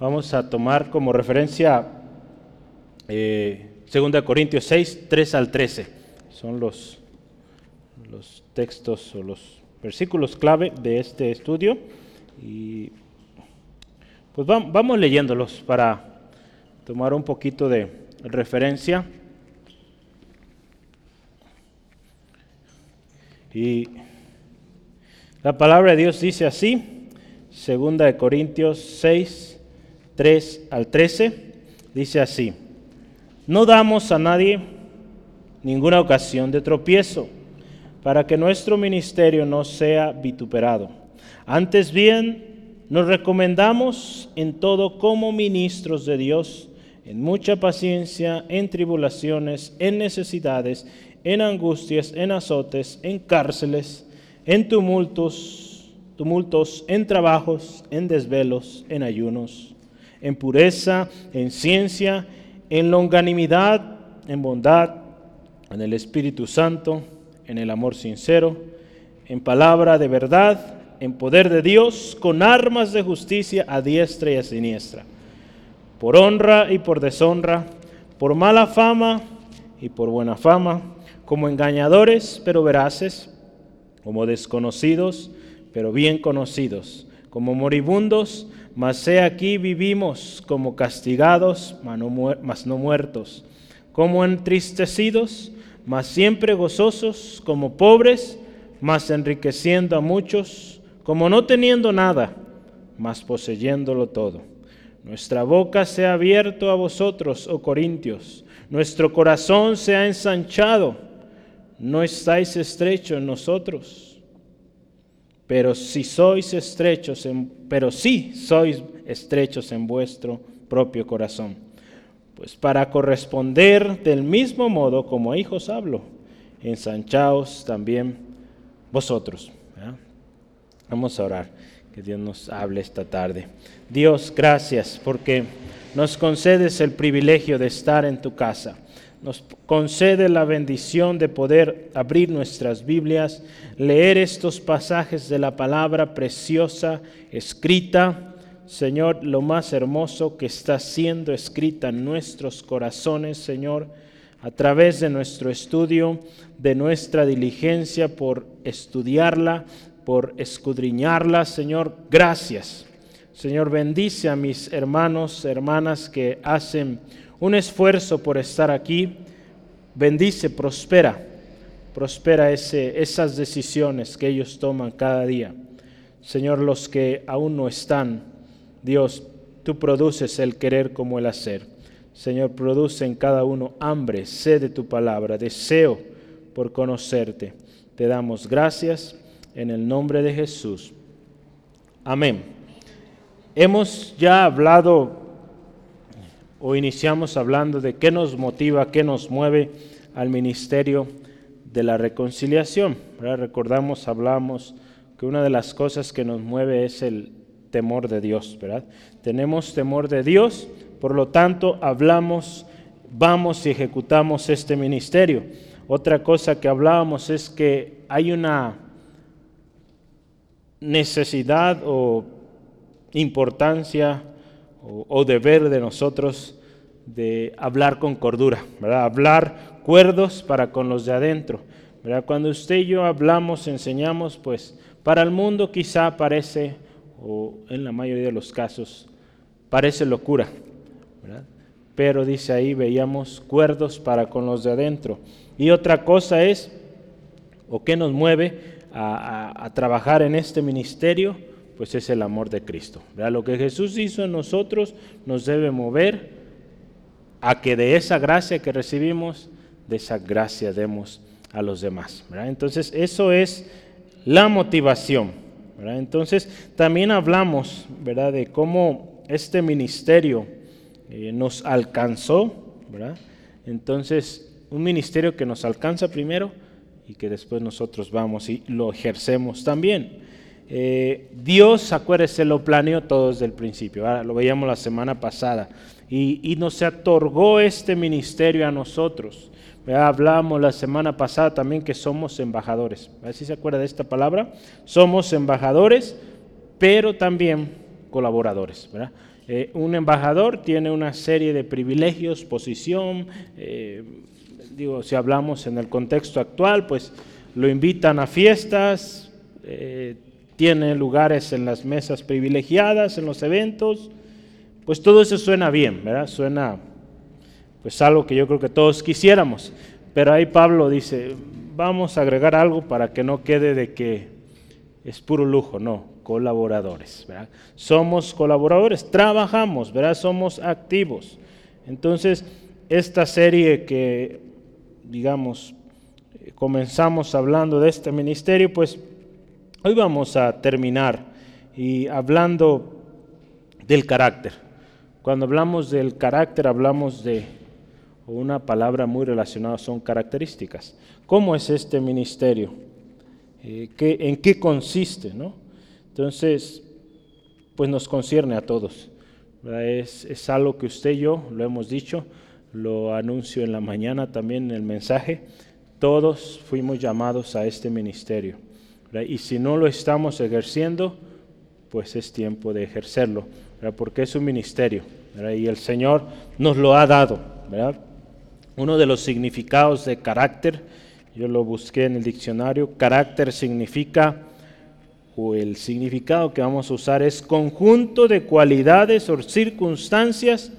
Vamos a tomar como referencia eh, 2 Corintios 6, 3 al 13. Son los, los textos o los versículos clave de este estudio. Y pues vamos leyéndolos para tomar un poquito de referencia. Y la palabra de Dios dice así, segunda de Corintios 6, 3 al 13, dice así, no damos a nadie ninguna ocasión de tropiezo para que nuestro ministerio no sea vituperado. Antes bien, nos recomendamos en todo como ministros de Dios, en mucha paciencia, en tribulaciones, en necesidades, en angustias, en azotes, en cárceles, en tumultos, tumultos, en trabajos, en desvelos, en ayunos, en pureza, en ciencia, en longanimidad, en bondad, en el Espíritu Santo, en el amor sincero, en palabra de verdad, en poder de Dios, con armas de justicia a diestra y a siniestra, por honra y por deshonra, por mala fama y por buena fama, como engañadores pero veraces, como desconocidos pero bien conocidos, como moribundos, mas he aquí vivimos como castigados, mas no muertos, como entristecidos, mas siempre gozosos, como pobres, mas enriqueciendo a muchos, como no teniendo nada, mas poseyéndolo todo. Nuestra boca se ha abierto a vosotros, oh Corintios, nuestro corazón se ha ensanchado, no estáis estrechos en nosotros pero si sois estrechos, en, pero sois estrechos en vuestro propio corazón. Pues para corresponder del mismo modo como a hijos hablo, ensanchaos también vosotros. Vamos a orar, que Dios nos hable esta tarde. Dios, gracias porque nos concedes el privilegio de estar en tu casa nos concede la bendición de poder abrir nuestras Biblias, leer estos pasajes de la palabra preciosa, escrita, Señor, lo más hermoso que está siendo escrita en nuestros corazones, Señor, a través de nuestro estudio, de nuestra diligencia por estudiarla, por escudriñarla, Señor, gracias. Señor, bendice a mis hermanos, hermanas que hacen un esfuerzo por estar aquí. Bendice, prospera, prospera ese, esas decisiones que ellos toman cada día. Señor, los que aún no están, Dios, tú produces el querer como el hacer. Señor, produce en cada uno hambre, sed de tu palabra, deseo por conocerte. Te damos gracias en el nombre de Jesús. Amén. Hemos ya hablado o iniciamos hablando de qué nos motiva, qué nos mueve al ministerio de la reconciliación. Recordamos, hablamos que una de las cosas que nos mueve es el temor de Dios. Tenemos temor de Dios, por lo tanto hablamos, vamos y ejecutamos este ministerio. Otra cosa que hablábamos es que hay una necesidad o importancia o, deber de nosotros de hablar con cordura, ¿verdad? Hablar cuerdos para con los de adentro. ¿verdad? Cuando usted y yo hablamos, enseñamos, pues para el mundo quizá parece, o en la mayoría de los casos, parece locura. ¿verdad? Pero dice ahí, veíamos cuerdos para con los de adentro. Y otra cosa es, o qué nos mueve a trabajar en este ministerio, pues es el amor de Cristo. Lo que Jesús hizo en nosotros nos debe mover a que de esa gracia que recibimos, de esa gracia demos a los demás. Entonces, eso es la motivación. Entonces, también hablamos ¿verdad? de cómo este ministerio eh, nos alcanzó. Entonces, un ministerio que nos alcanza primero y que después nosotros vamos y lo ejercemos también. Eh, Dios, acuérdese, lo planeó todo desde el principio, lo veíamos la semana pasada, y, nos otorgó este ministerio a nosotros. Hablamos la semana pasada también que somos embajadores. A ver si se acuerda de esta palabra. Somos embajadores, pero también colaboradores. Eh, un embajador tiene una serie de privilegios, posición, eh, digo, si hablamos en el contexto actual, pues lo invitan a fiestas, eh, tiene lugares en las mesas privilegiadas, en los eventos, pues todo eso suena bien, ¿verdad? Suena pues algo que yo creo que todos quisiéramos. Pero ahí Pablo dice, vamos a agregar algo para que no quede de que es puro lujo, no, colaboradores. ¿verdad? Somos colaboradores, trabajamos, ¿verdad? somos activos. Entonces, esta serie que, digamos, comenzamos hablando de este ministerio, pues hoy vamos a terminar y hablando del carácter. Cuando hablamos del carácter, hablamos de una palabra muy relacionada, son características. ¿Cómo es este ministerio? Eh, ¿En qué consiste? ¿no? Entonces, pues nos concierne a todos. Es, es, algo que usted y yo lo hemos dicho, lo anuncio en la mañana también en el mensaje. Todos fuimos llamados a este ministerio. Y si no lo estamos ejerciendo, pues es tiempo de ejercerlo, porque es un ministerio. Y el Señor nos lo ha dado. Uno de los significados de carácter, yo lo busqué en el diccionario, carácter significa o el significado que vamos a usar es conjunto de cualidades o circunstancias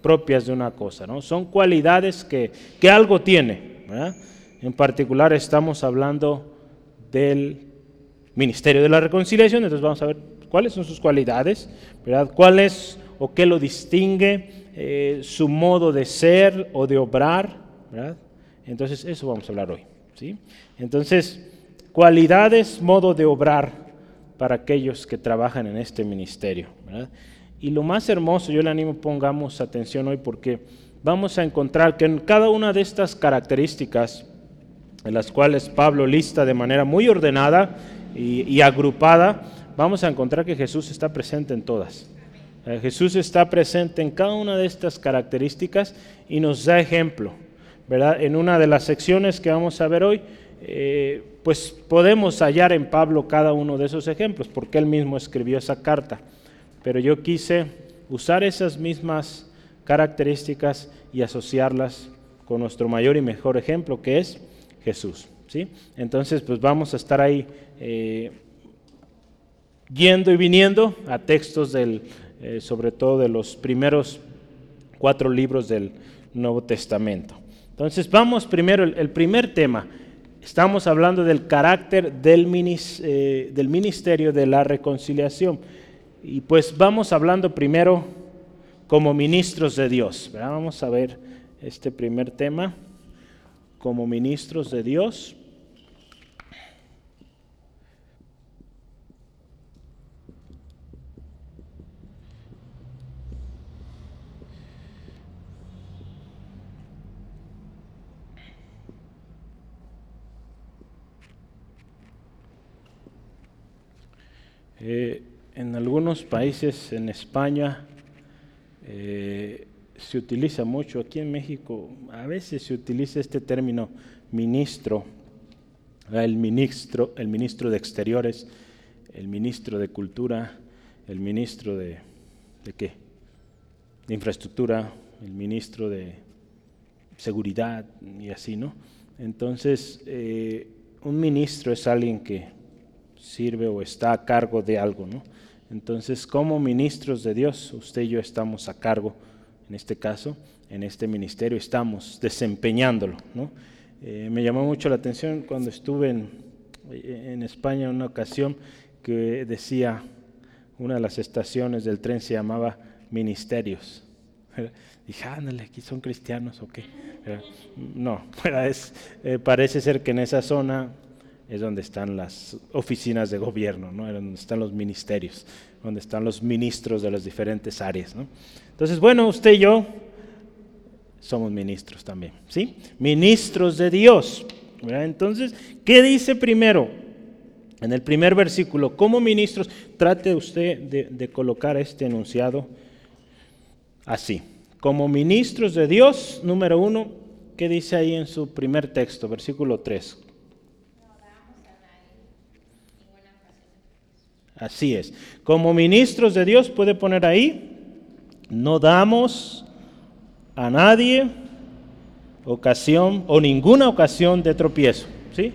propias de una cosa, ¿no? Son cualidades que, que algo tiene, En particular estamos hablando del ministerio de la reconciliación, entonces vamos a ver cuáles son sus cualidades, ¿verdad? ¿Cuál es o qué lo distingue, eh, su modo de ser o de obrar, ¿verdad? Entonces eso vamos a hablar hoy, ¿sí? Entonces, cualidades, modo de obrar, para aquellos que trabajan en este ministerio. Y lo más hermoso, yo le animo, pongamos atención hoy porque vamos a encontrar que en cada una de estas características, en las cuales Pablo lista de manera muy ordenada y, agrupada, vamos a encontrar que Jesús está presente en todas. Eh, Jesús está presente en cada una de estas características y nos da ejemplo. ¿verdad? En una de las secciones que vamos a ver hoy, eh, pues podemos hallar en Pablo cada uno de esos ejemplos, porque él mismo escribió esa carta. Pero yo quise usar esas mismas características y asociarlas con nuestro mayor y mejor ejemplo, que es Jesús. ¿sí? Entonces, pues vamos a estar ahí eh, yendo y viniendo a textos del, eh, sobre todo de los primeros cuatro libros del Nuevo Testamento. Entonces, vamos primero, el primer tema, Estamos hablando del carácter eh, del, ministerio de la reconciliación. Y pues vamos hablando primero como ministros de Dios. Vamos a ver este primer tema como ministros de Dios. Eh, en algunos países, en España, eh, se utiliza mucho, aquí en México a veces se utiliza este término ministro, el ministro, el ministro de Exteriores, el ministro de Cultura, el ministro de, ¿de qué? De Infraestructura, el ministro de Seguridad y así, ¿no? Entonces, eh, un ministro es alguien que sirve o está a cargo de algo, ¿no? Entonces, como ministros de Dios, usted y yo estamos a cargo, en este caso, en este ministerio, estamos desempeñándolo, ¿no? Eh, me llamó mucho la atención cuando estuve en, en España en una ocasión que decía, una de las estaciones del tren se llamaba Ministerios. Dije, ándale, aquí son cristianos o qué. No, eh, parece ser que en esa zona es donde están las oficinas de gobierno, ¿no? donde están los ministerios, donde están los ministros de las diferentes áreas. ¿no? Entonces, bueno, usted y yo somos ministros también, ¿sí? Ministros de Dios. Entonces, ¿qué dice primero? En el primer versículo, como ministros, trate usted de, colocar este enunciado así. Como ministros de Dios, número uno, ¿qué dice ahí en su primer texto, versículo 3? Así es. Como ministros de Dios puede poner ahí. no damos a nadie ocasión o ninguna ocasión de tropiezo. ¿sí?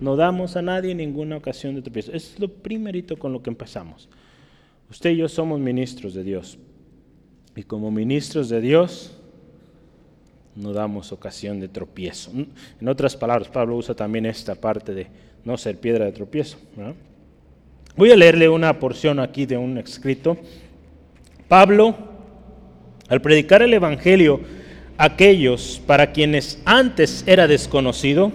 No damos a nadie ninguna ocasión de tropiezo. Es lo primerito con lo que empezamos. Usted y yo somos ministros de Dios. Y como ministros de Dios, no damos ocasión de tropiezo. En otras palabras, Pablo usa también esta parte de no ser piedra de tropiezo. Voy a leerle una porción aquí de un escrito. Pablo, al predicar el Evangelio a aquellos para quienes antes era desconocido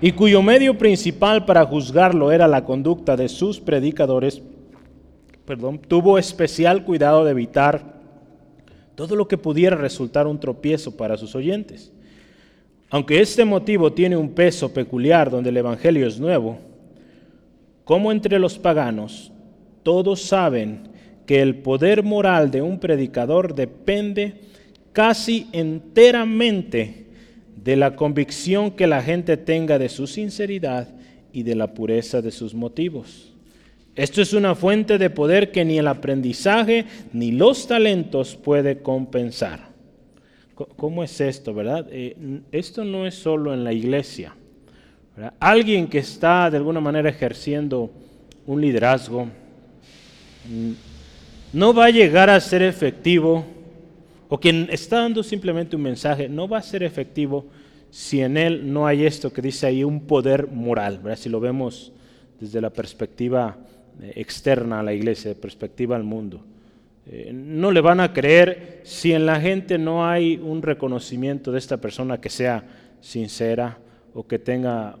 y cuyo medio principal para juzgarlo era la conducta de sus predicadores, perdón, tuvo especial cuidado de evitar todo lo que pudiera resultar un tropiezo para sus oyentes. Aunque este motivo tiene un peso peculiar donde el Evangelio es nuevo, como entre los paganos, todos saben que el poder moral de un predicador depende casi enteramente de la convicción que la gente tenga de su sinceridad y de la pureza de sus motivos. Esto es una fuente de poder que ni el aprendizaje ni los talentos puede compensar. ¿Cómo es esto, verdad? Eh, esto no es solo en la iglesia. Alguien que está de alguna manera ejerciendo un liderazgo mm, no va a llegar a ser efectivo, o quien está dando simplemente un mensaje, no va a ser efectivo si en él no hay esto que dice ahí, un poder moral, ¿verdad? si lo vemos desde la perspectiva eh, externa a la iglesia, de perspectiva al mundo. Eh, no le van a creer si en la gente no hay un reconocimiento de esta persona que sea sincera o que tenga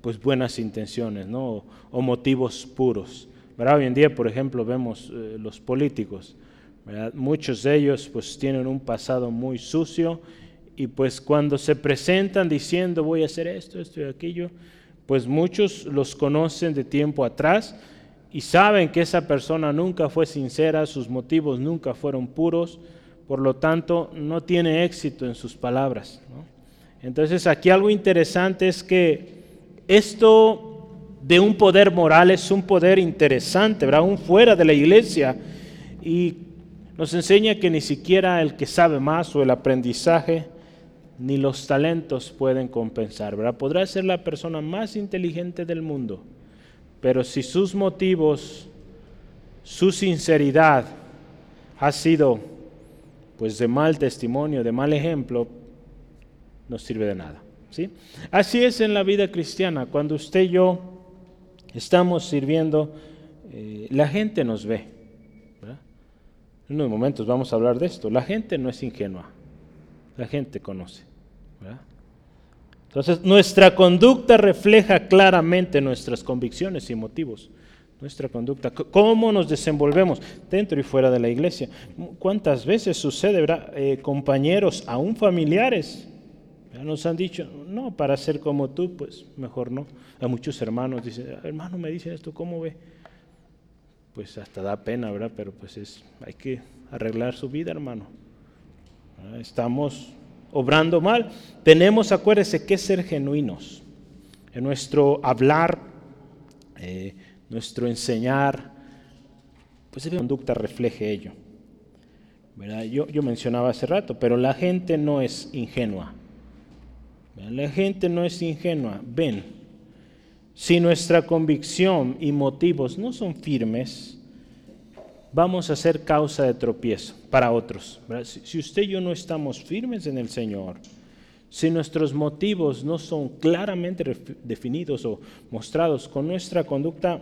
pues buenas intenciones ¿no? o, motivos puros. Hoy en día, por ejemplo, vemos los políticos. Muchos de ellos pues tienen un pasado muy sucio y pues cuando se presentan diciendo voy a hacer esto, esto y aquello, pues muchos los conocen de tiempo atrás y saben que esa persona nunca fue sincera, sus motivos nunca fueron puros, por lo tanto no tiene éxito en sus palabras. Entonces aquí algo interesante es que esto de un poder moral es un poder interesante, ¿verdad? aún fuera de la iglesia, y nos enseña que ni siquiera el que sabe más o el aprendizaje, ni los talentos pueden compensar, ¿verdad? Podrá ser la persona más inteligente del mundo, pero si sus motivos, su sinceridad ha sido pues de mal testimonio, de mal ejemplo, no sirve de nada. ¿Sí? Así es en la vida cristiana. Cuando usted y yo estamos sirviendo, eh, la gente nos ve. En unos momentos vamos a hablar de esto. La gente no es ingenua. La gente conoce. Entonces, nuestra conducta refleja claramente nuestras convicciones y motivos. Nuestra conducta, cómo nos desenvolvemos dentro y fuera de la iglesia. ¿Cuántas veces sucede? Eh, compañeros, aún familiares, nos han dicho, no, para ser como tú, pues mejor no. A muchos hermanos dicen, hermano, me dicen esto, ¿cómo ve? Pues hasta da pena, ¿verdad? Pero pues es, hay que arreglar su vida, hermano. Estamos obrando mal. Tenemos, acuérdese, que ser genuinos en nuestro hablar, eh, nuestro enseñar, pues esa conducta refleje ello. Yo, yo, mencionaba hace rato, pero la gente no es ingenua. La gente no es ingenua. Ven, si nuestra convicción y motivos no son firmes, vamos a ser causa de tropiezo para otros. Si usted y yo no estamos firmes en el Señor, si nuestros motivos no son claramente definidos o mostrados con nuestra conducta,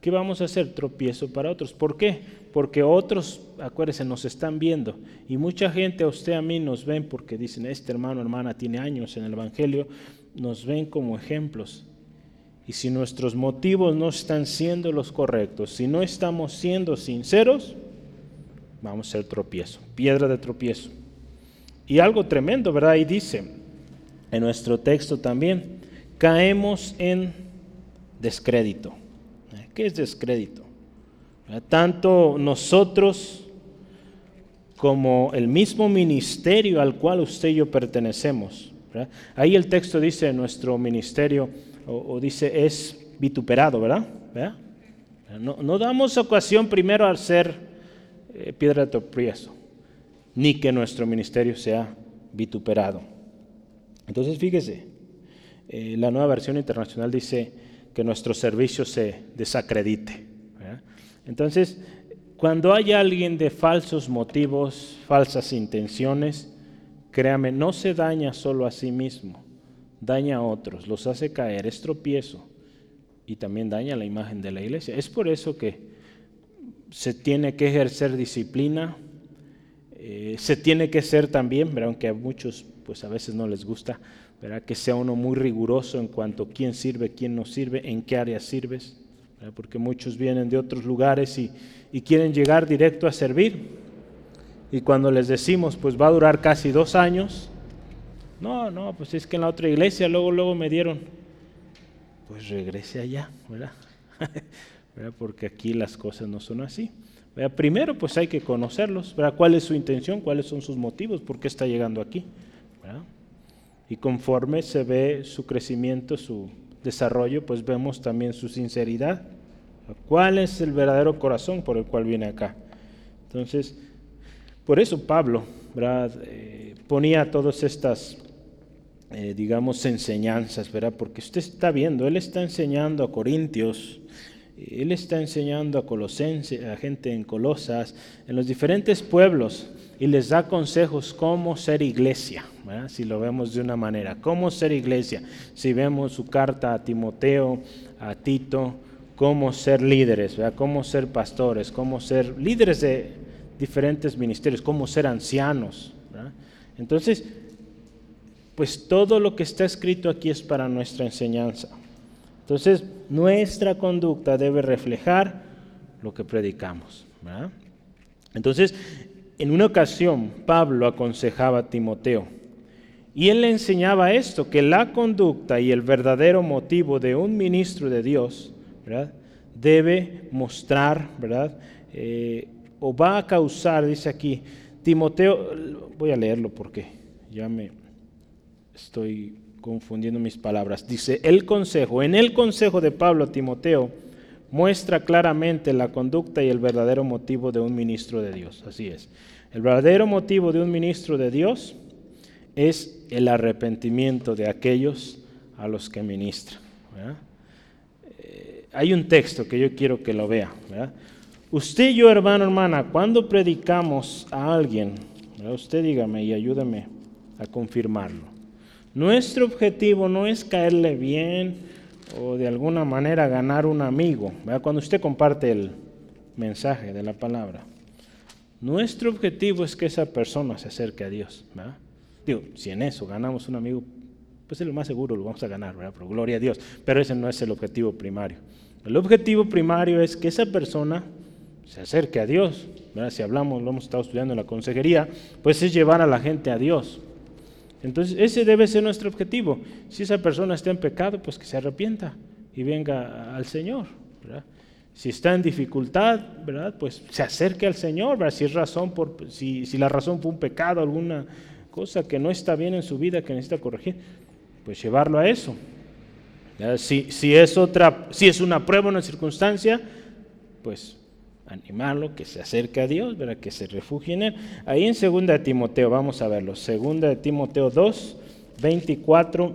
¿qué vamos a hacer? Tropiezo para otros. ¿Por qué? Porque otros, acuérdense, nos están viendo. Y mucha gente, a usted, a mí, nos ven porque dicen, este hermano, hermana, tiene años en el Evangelio, nos ven como ejemplos. Y si nuestros motivos no están siendo los correctos, si no estamos siendo sinceros, vamos a ser tropiezo, piedra de tropiezo. Y algo tremendo, ¿verdad? Y dice en nuestro texto también, caemos en descrédito. ¿Qué es descrédito? Tanto nosotros como el mismo ministerio al cual usted y yo pertenecemos. Ahí el texto dice, nuestro ministerio o, dice es vituperado, ¿verdad? No, damos ocasión primero al ser eh, piedra de tropiezo, ni que nuestro ministerio sea vituperado. Entonces, fíjese, eh, la nueva versión internacional dice que nuestro servicio se desacredite. Entonces, cuando hay alguien de falsos motivos, falsas intenciones, créame, no se daña solo a sí mismo, daña a otros, los hace caer, es tropiezo y también daña la imagen de la iglesia. Es por eso que se tiene que ejercer disciplina, eh, se tiene que ser también, aunque a muchos pues a veces no les gusta, ¿verdad? que sea uno muy riguroso en cuanto a quién sirve, quién no sirve, en qué área sirves, porque muchos vienen de otros lugares y, quieren llegar directo a servir. Y cuando les decimos, pues va a durar casi dos años, no, no, pues es que en la otra iglesia luego, luego me dieron, pues regrese allá, ¿verdad? Porque aquí las cosas no son así. Primero, pues hay que conocerlos, ¿verdad? ¿Cuál es su intención? ¿Cuáles son sus motivos? ¿Por qué está llegando aquí? Y conforme se ve su crecimiento, su desarrollo, pues vemos también su sinceridad. ¿Cuál es el verdadero corazón por el cual viene acá? Entonces, por eso Pablo eh, ponía todas estas, eh, digamos, enseñanzas, ¿verdad? Porque usted está viendo, él está enseñando a Corintios, él está enseñando a Colosenses, a gente en Colosas, en los diferentes pueblos, y les da consejos cómo ser iglesia, si lo vemos de una manera, cómo ser iglesia. Si vemos su carta a Timoteo, a Tito, cómo ser líderes, cómo ser pastores, cómo ser líderes de diferentes ministerios, cómo ser ancianos. Entonces, pues todo lo que está escrito aquí es para nuestra enseñanza. Entonces, nuestra conducta debe reflejar lo que predicamos. Entonces, en una ocasión, Pablo aconsejaba a Timoteo y él le enseñaba esto, que la conducta y el verdadero motivo de un ministro de Dios debe mostrar, ¿verdad? Eh, o va a causar, dice aquí, Timoteo, voy a leerlo porque ya me estoy confundiendo mis palabras. Dice, el consejo, en el consejo de Pablo a Timoteo, muestra claramente la conducta y el verdadero motivo de un ministro de Dios. Así es. El verdadero motivo de un ministro de Dios es el arrepentimiento de aquellos a los que ministra. Eh, hay un texto que yo quiero que lo vea. Usted y yo, hermano, hermana, cuando predicamos a alguien, usted dígame y ayúdame a confirmarlo. Nuestro objetivo no es caerle bien o de alguna manera ganar un amigo. Cuando usted comparte el mensaje de la palabra, nuestro objetivo es que esa persona se acerque a Dios. Digo, si en eso ganamos un amigo, pues es lo más seguro, lo vamos a ganar, ¿verdad? Pero gloria a Dios. Pero ese no es el objetivo primario. El objetivo primario es que esa persona se acerque a Dios. Si hablamos, lo hemos estado estudiando en la consejería, pues es llevar a la gente a Dios. Entonces, ese debe ser nuestro objetivo. Si esa persona está en pecado, pues que se arrepienta y venga al Señor. Si está en dificultad, ¿verdad? Pues se acerque al Señor, Si es razón por, si, si la razón fue un pecado, alguna cosa que no está bien en su vida, que necesita corregir, pues llevarlo a eso. Si, si, es otra, si es una prueba, una circunstancia, pues animarlo, que se acerque a Dios, ¿verdad? que se refugie en Él. Ahí en 2 de Timoteo, vamos a verlo, 2 de Timoteo 2, 24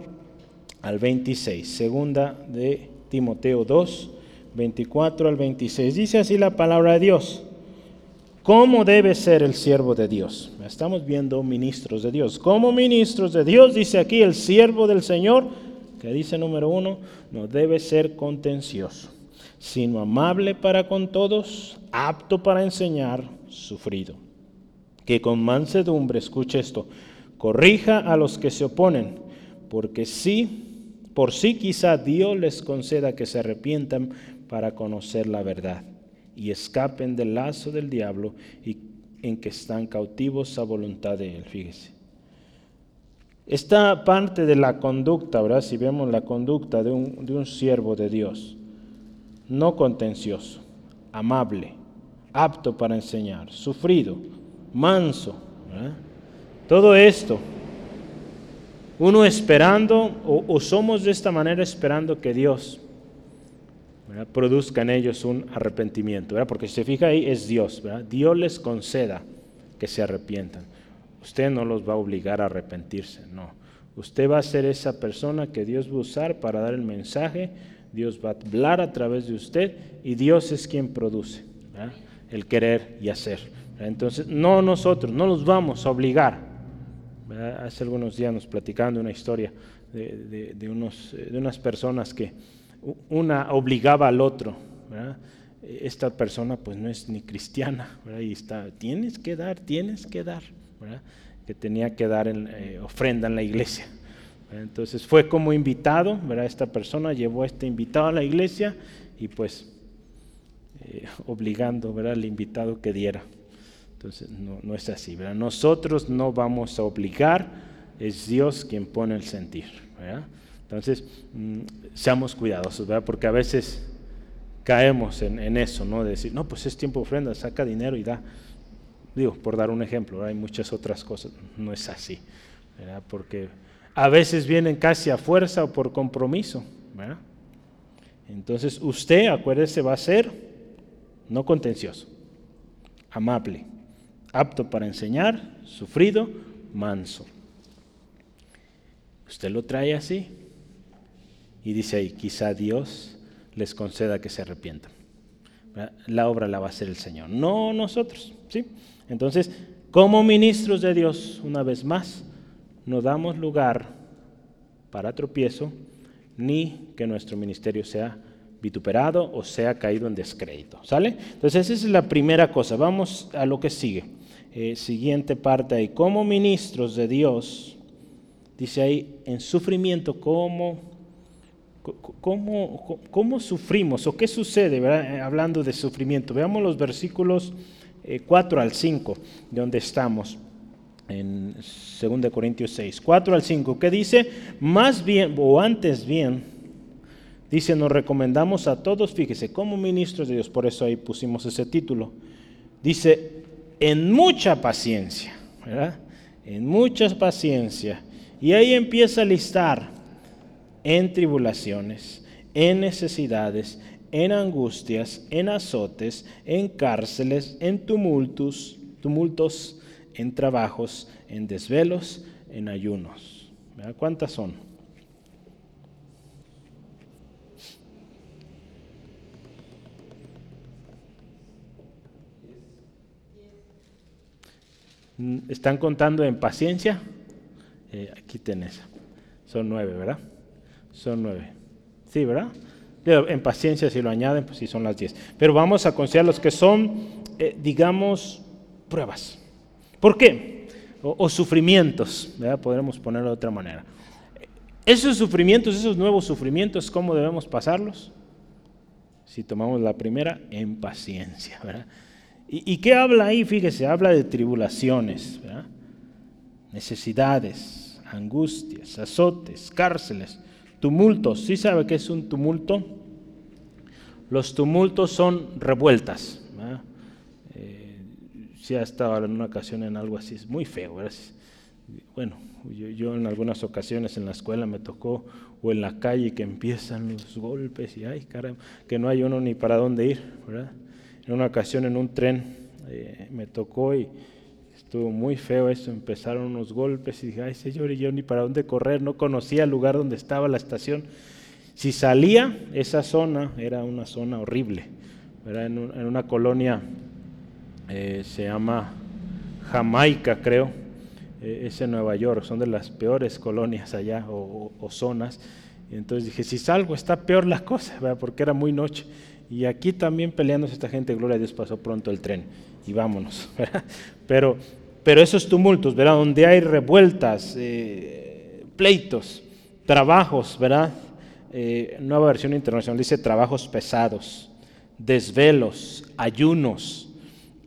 al 26. 2 de Timoteo 2, 24 al 26. Dice así la palabra de Dios. ¿Cómo debe ser el siervo de Dios? Estamos viendo ministros de Dios. Como ministros de Dios, dice aquí el siervo del Señor, que dice número uno, no debe ser contencioso sino amable para con todos, apto para enseñar, sufrido. Que con mansedumbre, escuche esto, corrija a los que se oponen, porque sí, por sí quizá Dios les conceda que se arrepientan para conocer la verdad y escapen del lazo del diablo y en que están cautivos a voluntad de él. Fíjese. Esta parte de la conducta, ¿verdad? Si vemos la conducta de un, de un siervo de Dios, no contencioso, amable, apto para enseñar, sufrido, manso. Todo esto, uno esperando, o, somos de esta manera esperando que Dios produzca en ellos un arrepentimiento, porque si se fija ahí es Dios, Dios les conceda que se arrepientan. Usted no los va a obligar a arrepentirse, no. Usted va a ser esa persona que Dios va a usar para dar el mensaje, Dios va a hablar a través de usted y Dios es quien produce el querer y hacer. Entonces, no nosotros, no los vamos a obligar. Hace algunos días nos platicando una historia de, unos, de unas personas que una obligaba al otro. Esta persona pues no es ni cristiana y está, tienes que dar, tienes que dar, que tenía que dar en, eh, ofrenda en la iglesia. Entonces fue como invitado, ¿verdad? esta persona llevó a este invitado a la iglesia y pues eh, obligando ¿verdad? al invitado que diera. Entonces no, no es así, ¿verdad? nosotros no vamos a obligar, es Dios quien pone el sentir. ¿verdad? Entonces, mm, seamos cuidadosos, ¿verdad? Porque a veces caemos en, eso, ¿no? De decir, no, pues es tiempo de ofrenda, saca dinero y da. Digo, por dar un ejemplo, hay muchas otras cosas, no es así, ¿verdad? Porque a veces vienen casi a fuerza o por compromiso, ¿verdad? Entonces, usted, acuérdese, va a ser no contencioso, amable, apto para enseñar, sufrido, manso. Usted lo trae así, y dice ahí, quizá Dios les conceda que se arrepientan. La obra la va a hacer el Señor, no nosotros. ¿sí? Entonces, como ministros de Dios, una vez más, no damos lugar para tropiezo, ni que nuestro ministerio sea vituperado o sea caído en descrédito. ¿Sale? Entonces, esa es la primera cosa. Vamos a lo que sigue. Eh, siguiente parte ahí. Como ministros de Dios, dice ahí, en sufrimiento, como ¿Cómo, cómo, sufrimos o qué sucede eh, hablando de sufrimiento? Veamos los versículos 4 eh, al 5, de donde estamos, en 2 Corintios 6. 4 al 5, ¿qué dice? Más bien, o antes bien, dice, nos recomendamos a todos, fíjese, como ministros de Dios, por eso ahí pusimos ese título. Dice, en mucha paciencia, ¿verdad? En mucha paciencia. Y ahí empieza a listar en tribulaciones, en necesidades, en angustias, en azotes, en cárceles, en tumultos, tumultos, en trabajos, en desvelos, en ayunos. ¿Cuántas son? ¿Están contando en paciencia? Eh, aquí tenés. Son nueve, ¿verdad? Son nueve. Sí, ¿verdad? En paciencia, si lo añaden, pues sí son las diez. Pero vamos a considerar los que son, eh, digamos, pruebas. ¿Por qué? O, sufrimientos, ¿verdad? Podremos ponerlo de otra manera. Esos sufrimientos, esos nuevos sufrimientos, ¿cómo debemos pasarlos? Si tomamos la primera, en paciencia. ¿Y, qué habla ahí? Fíjese, habla de tribulaciones, necesidades, angustias, azotes, cárceles tumultos. ¿Sí sabe qué es un tumulto? Los tumultos son revueltas. Si ha estado en una ocasión en algo así, es muy feo. Bueno, yo, en algunas ocasiones en la escuela me tocó, o en la calle, que empiezan los golpes y, ay, caramba, que no hay uno ni para dónde ir. En una ocasión en un tren eh, me tocó y Estuvo muy feo eso, empezaron unos golpes y dije, ay señor, y yo ni para dónde correr, no conocía el lugar donde estaba la estación. Si salía, esa zona era una zona horrible, En, una colonia, eh, se llama Jamaica, creo, eh, es en Nueva York, son de las peores colonias allá o, zonas. Y entonces dije, si salgo está peor la cosa, porque era muy noche. Y aquí también peleándose esta gente, gloria a Dios, pasó pronto el tren y vámonos. Pero, pero esos tumultos, ¿verdad? Donde hay revueltas, eh, pleitos, trabajos, ¿verdad? Nueva versión internacional dice trabajos pesados, desvelos, ayunos.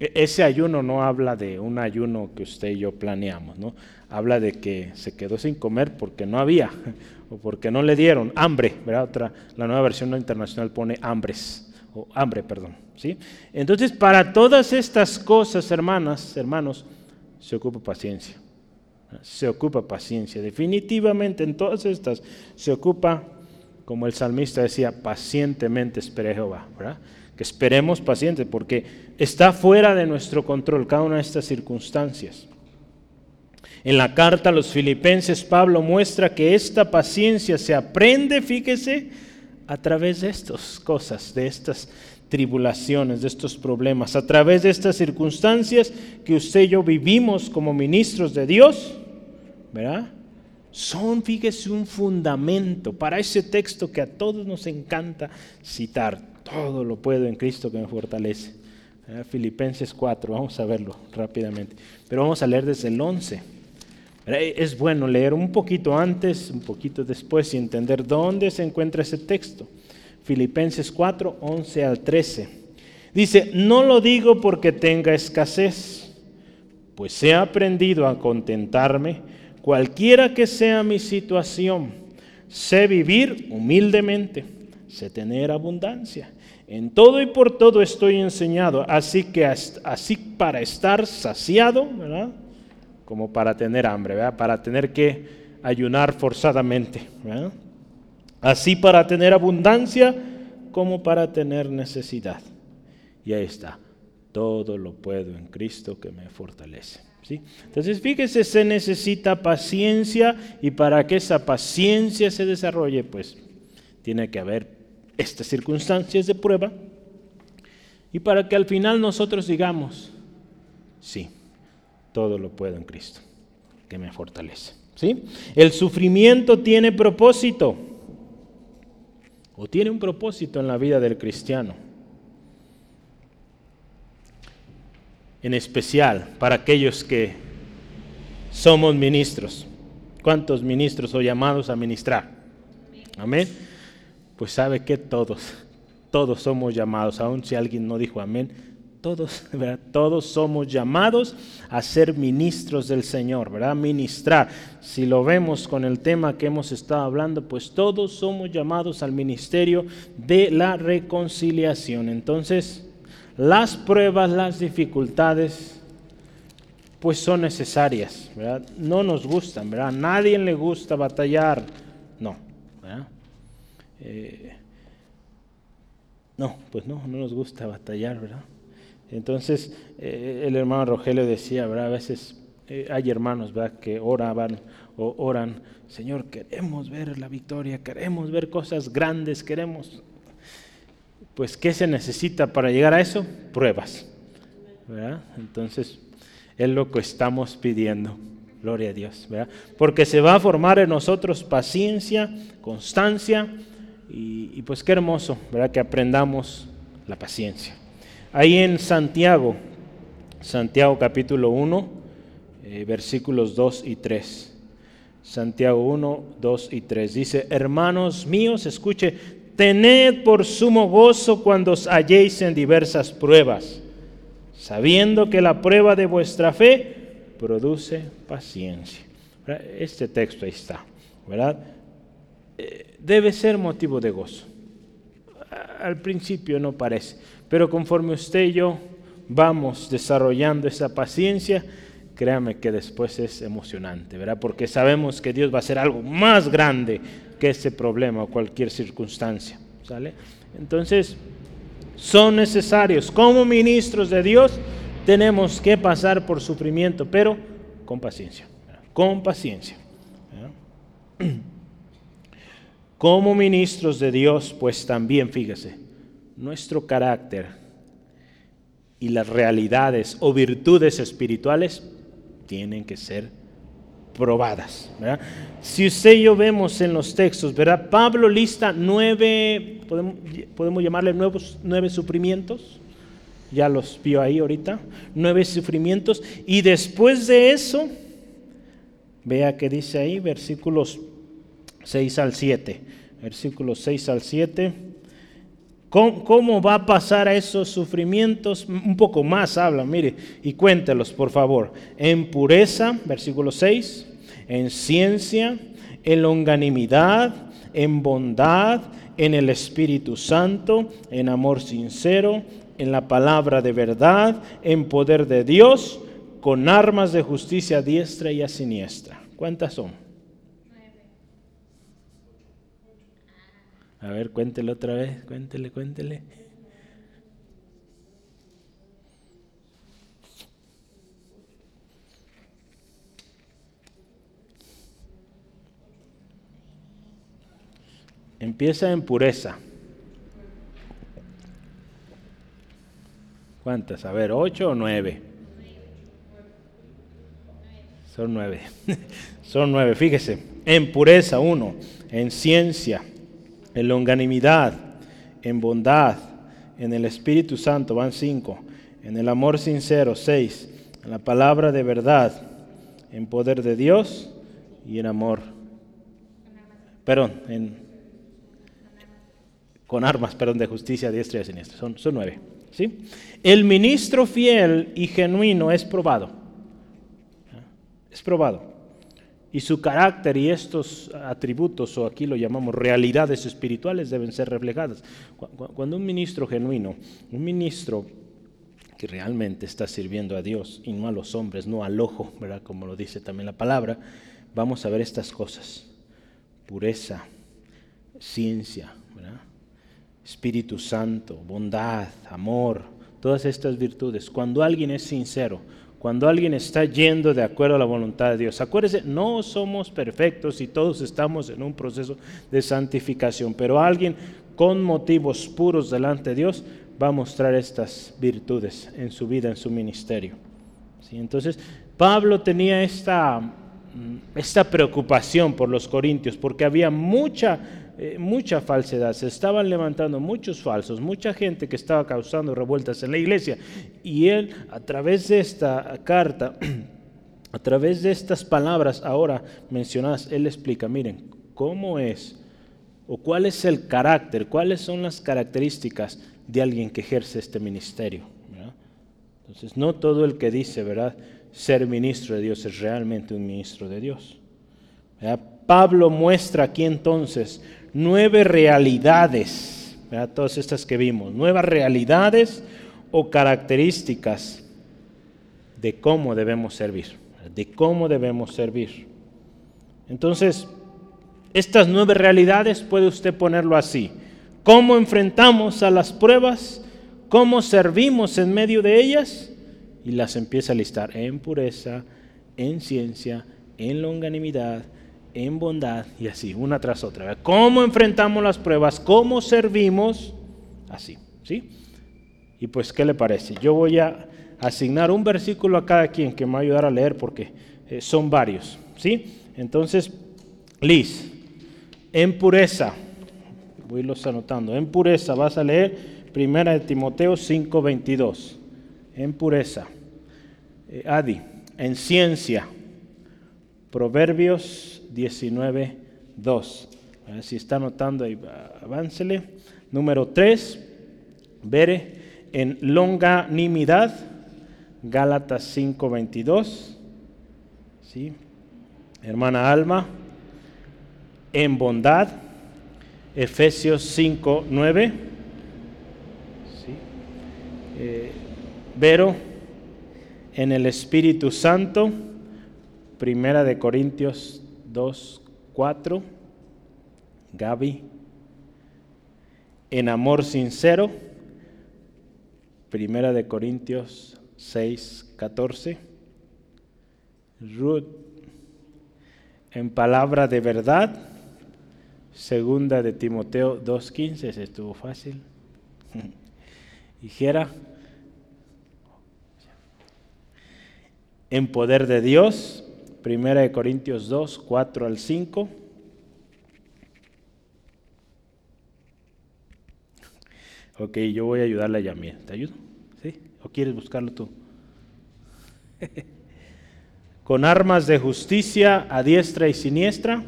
E, ese ayuno no habla de un ayuno que usted y yo planeamos, ¿no? Habla de que se quedó sin comer porque no había o porque no le dieron hambre, ¿verdad? Otra, la nueva versión internacional pone hambres hambre, perdón. ¿sí? Entonces, para todas estas cosas, hermanas, hermanos, se ocupa paciencia. Se ocupa paciencia. Definitivamente en todas estas se ocupa como el salmista decía, pacientemente espere Jehová, ¿verdad? Que esperemos paciente porque está fuera de nuestro control cada una de estas circunstancias. En la carta a los filipenses, Pablo muestra que esta paciencia se aprende, fíjese, a través de estas cosas, de estas tribulaciones, de estos problemas, a través de estas circunstancias que usted y yo vivimos como ministros de Dios, ¿verdad? Son, fíjese, un fundamento para ese texto que a todos nos encanta citar. Todo lo puedo en Cristo que me fortalece. Filipenses 4, vamos a verlo rápidamente. Pero vamos a leer desde el 11. Es bueno leer un poquito antes, un poquito después y entender dónde se encuentra ese texto. Filipenses 4, 11 al 13. Dice, no lo digo porque tenga escasez, pues he aprendido a contentarme cualquiera que sea mi situación. Sé vivir humildemente, sé tener abundancia. En todo y por todo estoy enseñado, así que así para estar saciado, ¿verdad? Como para tener hambre, ¿verdad? Para tener que ayunar forzadamente, ¿verdad? Así para tener abundancia como para tener necesidad. Y ahí está. Todo lo puedo en Cristo que me fortalece. ¿Sí? Entonces, fíjese, se necesita paciencia y para que esa paciencia se desarrolle, pues tiene que haber estas circunstancias de prueba y para que al final nosotros digamos, sí, todo lo puedo en Cristo que me fortalece. ¿Sí? El sufrimiento tiene propósito o tiene un propósito en la vida del cristiano. En especial para aquellos que somos ministros. ¿Cuántos ministros son llamados a ministrar? Amén. Pues sabe que todos, todos somos llamados, aun si alguien no dijo amén, todos, todos somos llamados a ser ministros del Señor, ¿verdad? Ministrar. Si lo vemos con el tema que hemos estado hablando, pues todos somos llamados al ministerio de la reconciliación. Entonces, las pruebas, las dificultades, pues son necesarias, ¿verdad? No nos gustan, ¿verdad? A nadie le gusta batallar, no, ¿verdad? Eh, no, pues no, no nos gusta batallar, ¿verdad? Entonces, eh, el hermano Rogelio decía, ¿verdad? A veces eh, hay hermanos, ¿verdad? Que oraban o oran, Señor, queremos ver la victoria, queremos ver cosas grandes, queremos... Pues, ¿qué se necesita para llegar a eso? Pruebas, ¿verdad? Entonces, es lo que estamos pidiendo. Gloria a Dios, ¿verdad? Porque se va a formar en nosotros paciencia, constancia y, pues qué hermoso, ¿verdad? Que aprendamos la paciencia. Ahí en Santiago, Santiago capítulo 1, eh, versículos 2 y 3. Santiago 1, 2 y 3. Dice, hermanos míos, escuche, tened por sumo gozo cuando os halléis en diversas pruebas, sabiendo que la prueba de vuestra fe produce paciencia. Este texto ahí está, ¿verdad? Debe ser motivo de gozo. Al principio no parece, pero conforme usted y yo vamos desarrollando esa paciencia, créame que después es emocionante, ¿verdad? Porque sabemos que Dios va a hacer algo más grande que ese problema o cualquier circunstancia, ¿sale? Entonces, son necesarios. Como ministros de Dios, tenemos que pasar por sufrimiento, pero con paciencia, con paciencia. Como ministros de Dios, pues también, fíjese, nuestro carácter y las realidades o virtudes espirituales tienen que ser probadas. Si usted y yo vemos en los textos, ¿verdad? Pablo lista nueve, podemos, llamarle nuevos, nueve sufrimientos, ya los vio ahí ahorita, nueve sufrimientos, y después de eso, vea que dice ahí, versículos 6 al 7, versículos 6 al 7. ¿Cómo, va a pasar a esos sufrimientos? Un poco más habla, mire, y cuéntelos, por favor. En pureza, versículo 6, en ciencia, en longanimidad, en bondad, en el Espíritu Santo, en amor sincero, en la palabra de verdad, en poder de Dios, con armas de justicia diestra y a siniestra. ¿Cuántas son? A ver, cuéntele otra vez, cuéntele, cuéntele. Empieza en pureza. ¿Cuántas? A ver, ¿ocho o nueve? Son nueve. Son nueve, fíjese. En pureza, uno. En ciencia, en longanimidad, en bondad, en el Espíritu Santo, van cinco. En el amor sincero, seis. En la palabra de verdad, en poder de Dios y en amor. Perdón, en con armas, perdón, de justicia diestra y siniestra. Son, son nueve. ¿sí? El ministro fiel y genuino es probado. Es probado. Y su carácter y estos atributos, o aquí lo llamamos realidades espirituales, deben ser reflejadas. Cuando un ministro genuino, un ministro que realmente está sirviendo a Dios y no a los hombres, no al ojo, ¿verdad? como lo dice también la palabra, vamos a ver estas cosas. Pureza, ciencia. Espíritu Santo, bondad, amor, todas estas virtudes. Cuando alguien es sincero, cuando alguien está yendo de acuerdo a la voluntad de Dios. Acuérdese, no somos perfectos y todos estamos en un proceso de santificación, pero alguien con motivos puros delante de Dios va a mostrar estas virtudes en su vida, en su ministerio. ¿Sí? Entonces, Pablo tenía esta, mm, esta preocupación por los corintios, porque había mucha eh, mucha falsedad, se estaban levantando muchos falsos, mucha gente que estaba causando revueltas en la iglesia. Y él, a través de esta carta, a través de estas palabras ahora mencionadas, él explica, miren, cómo es o cuál es el carácter, cuáles son las características de alguien que ejerce este ministerio. Entonces, no todo el que dice, ¿verdad? Ser ministro de Dios es realmente un ministro de Dios. Pablo muestra aquí entonces nueve realidades, todas estas que vimos, nuevas realidades o características de cómo debemos servir, de cómo debemos servir. Entonces, estas nueve realidades puede usted ponerlo así. ¿Cómo enfrentamos a las pruebas? ¿Cómo servimos en medio de ellas? Y las empieza a listar en pureza, en ciencia, en longanimidad, en bondad y así, una tras otra. ¿Cómo enfrentamos las pruebas? ¿Cómo servimos? Así, ¿sí? Y pues, ¿qué le parece? Yo voy a asignar un versículo a cada quien que me va a ayudar a leer porque eh, son varios, ¿sí? Entonces, Liz, en pureza, voy los anotando, en pureza vas a leer Primera de Timoteo 5:22, en pureza. Eh, Adi, en ciencia, Proverbios 19, 2. Si está anotando aváncele. Número 3, Vere en longanimidad, Gálatas 5, 22. ¿Sí? Hermana Alma, en bondad, Efesios 5, 9. ¿Sí? Eh, Vero, en el Espíritu Santo, Primera de Corintios 2, 4. Gaby. En amor sincero. Primera de Corintios 6, 14. Ruth. En palabra de verdad. Segunda de Timoteo 2.15, ese estuvo fácil. Dijera, en poder de Dios, Primera de Corintios 2, 4 al 5. Ok, yo voy a ayudarle a Yamil. ¿Te ayudo? ¿Sí? ¿O quieres buscarlo tú? Con armas de justicia a diestra y siniestra.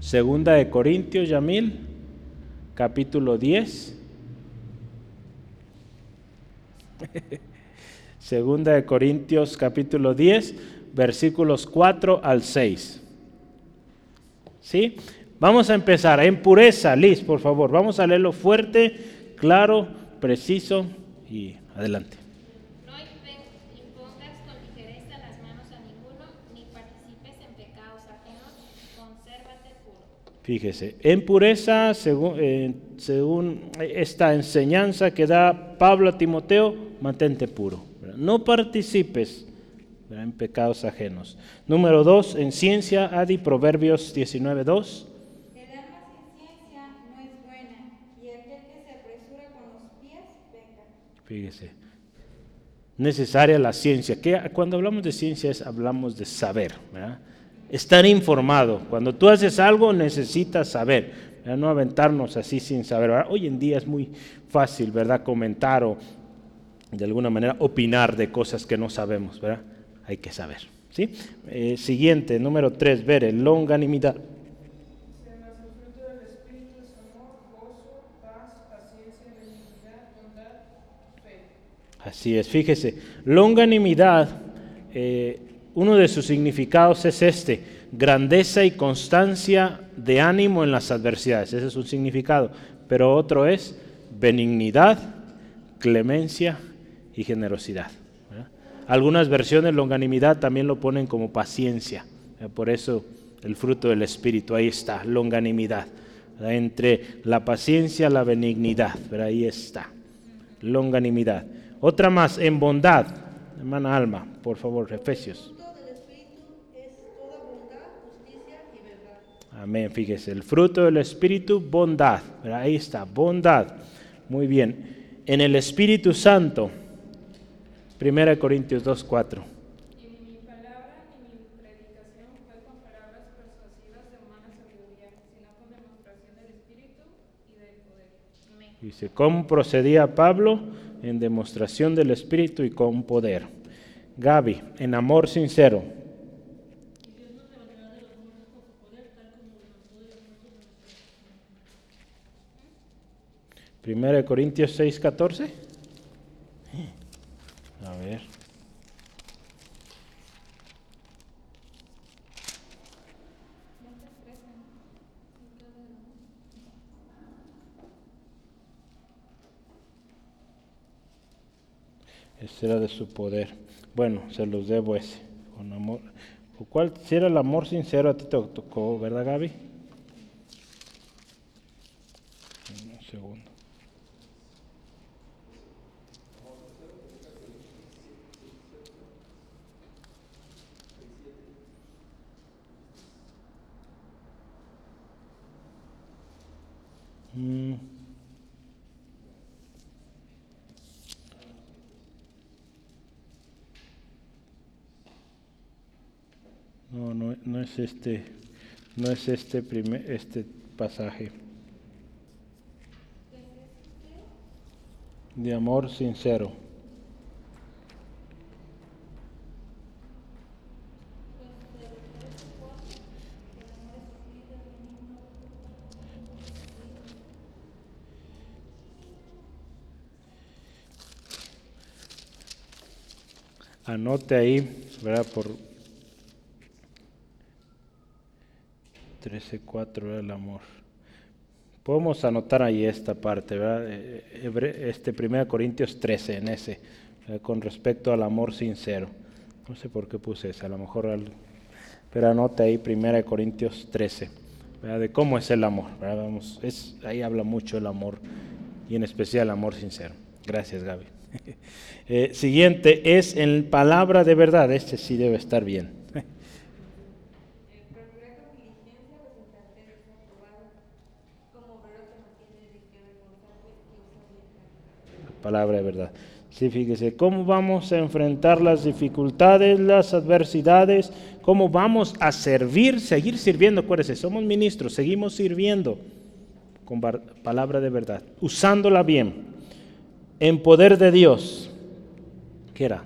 Segunda de Corintios, Yamil, capítulo 10. Segunda de Corintios, capítulo 10 versículos 4 al 6. ¿Sí? Vamos a empezar. En pureza, Liz, por favor. Vamos a leerlo fuerte, claro, preciso y adelante. No impongas con ligereza las manos a ninguno, ni participes en pecados ajenos, consérvate puro. Fíjese, en pureza, según, eh, según esta enseñanza que da Pablo a Timoteo, mantente puro. No participes ¿verdad? en pecados ajenos. Número dos, en ciencia, Adi, Proverbios 19, 2. El alma sin ciencia no es buena, y aquel que se apresura con los pies peca. Fíjese, necesaria la ciencia. ¿Qué? Cuando hablamos de ciencia es, hablamos de saber, ¿verdad? estar informado. Cuando tú haces algo necesitas saber, ¿verdad? no aventarnos así sin saber. ¿verdad? Hoy en día es muy fácil, ¿verdad? Comentar o de alguna manera opinar de cosas que no sabemos, ¿verdad? Hay que saber. ¿sí? Eh, siguiente, número tres, ver, longanimidad. Mas el fe. Así es, fíjese, longanimidad, eh, uno de sus significados es este, grandeza y constancia de ánimo en las adversidades, ese es un significado, pero otro es benignidad, clemencia y generosidad. Algunas versiones longanimidad también lo ponen como paciencia, ¿verdad? por eso el fruto del Espíritu, ahí está, longanimidad, ¿verdad? entre la paciencia, la benignidad, pero ahí está longanimidad. Otra más, en bondad. Hermana Alma, por favor, Efesios. El fruto del Espíritu es toda bondad, justicia y verdad. Amén, fíjese, el fruto del Espíritu, bondad. ¿verdad? Ahí está, bondad. Muy bien. En el Espíritu Santo, 1 Corintios 2, 4. Y ni mi palabra ni mi predicación fue con palabras persuasivas de humana sabiduría, sino con demostración del Espíritu y del poder. Amén. Dice, ¿cómo procedía Pablo? En demostración del Espíritu y con poder. Gaby, en amor sincero. Primera de Corintios 6, 14. Ver. Ese era de su poder. Bueno, se los debo ese. Con amor. ¿O. Si era el amor sincero a ti te tocó, ¿verdad, Gaby? Un segundo. Mm. No, es este, no es este primer, este pasaje. De amor sincero. Anote ahí, ¿verdad? Por 13.4 era el amor. Podemos anotar ahí esta parte, ¿verdad? Eh, Hebre- Este 1 Corintios 13 en ese, con respecto al amor sincero. No sé por qué puse eso, a lo mejor, al- pero anote ahí 1 Corintios 13, ¿verdad? de cómo es el amor. ¿verdad? Vamos, es, ahí habla mucho el amor y en especial el amor sincero. Gracias, Gaby. Eh, siguiente es en palabra de verdad, este sí debe estar bien. Eh, Procura con diligencia presentarte desaprobado, como obrero que no tiene de qué avergonzarse y usa bien la palabra de verdad. Sí, fíjese, ¿cómo vamos a enfrentar las dificultades, las adversidades? ¿Cómo vamos a servir, seguir sirviendo? Acuérdese, somos ministros, seguimos sirviendo con palabra de verdad, usándola bien, en poder de Dios. ¿Qué era?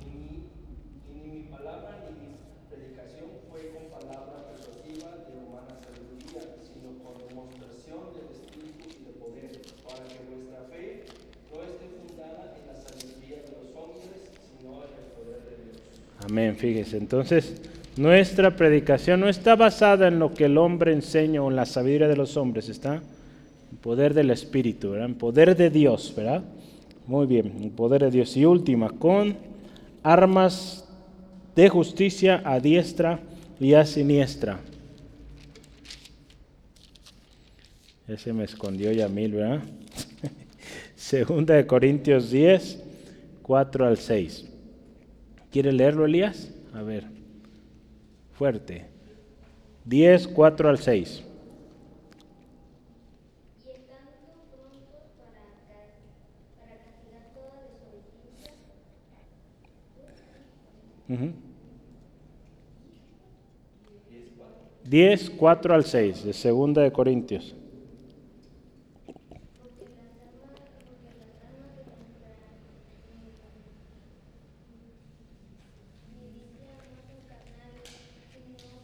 Y ni mi palabra ni mi predicación fue con palabra persuasiva de humana sabiduría, sino con demostración del Espíritu y de poder, para que vuestra fe no esté fundada en la sabiduría de los hombres, sino en el poder de Dios. Amén, fíjese. Entonces, nuestra predicación no está basada en lo que el hombre enseña o en la sabiduría de los hombres, está en poder del Espíritu, ¿verdad? En poder de Dios, ¿verdad? Muy bien, en poder de Dios. Y última, con armas de justicia a diestra y a siniestra. Ese me escondió ya mil, ¿verdad? Segunda de Corintios 10, 4 al 6. ¿Quiere leerlo, Elías? A ver, fuerte. 10, 4 al 6. Y estando prontos para, ca- para castigar toda desobediencia, Ujú. 10, 4 al 6, de Segunda de Corintios. porque las armas, porque las armas de nuestra milicia no son carnales, sino poderosas en Dios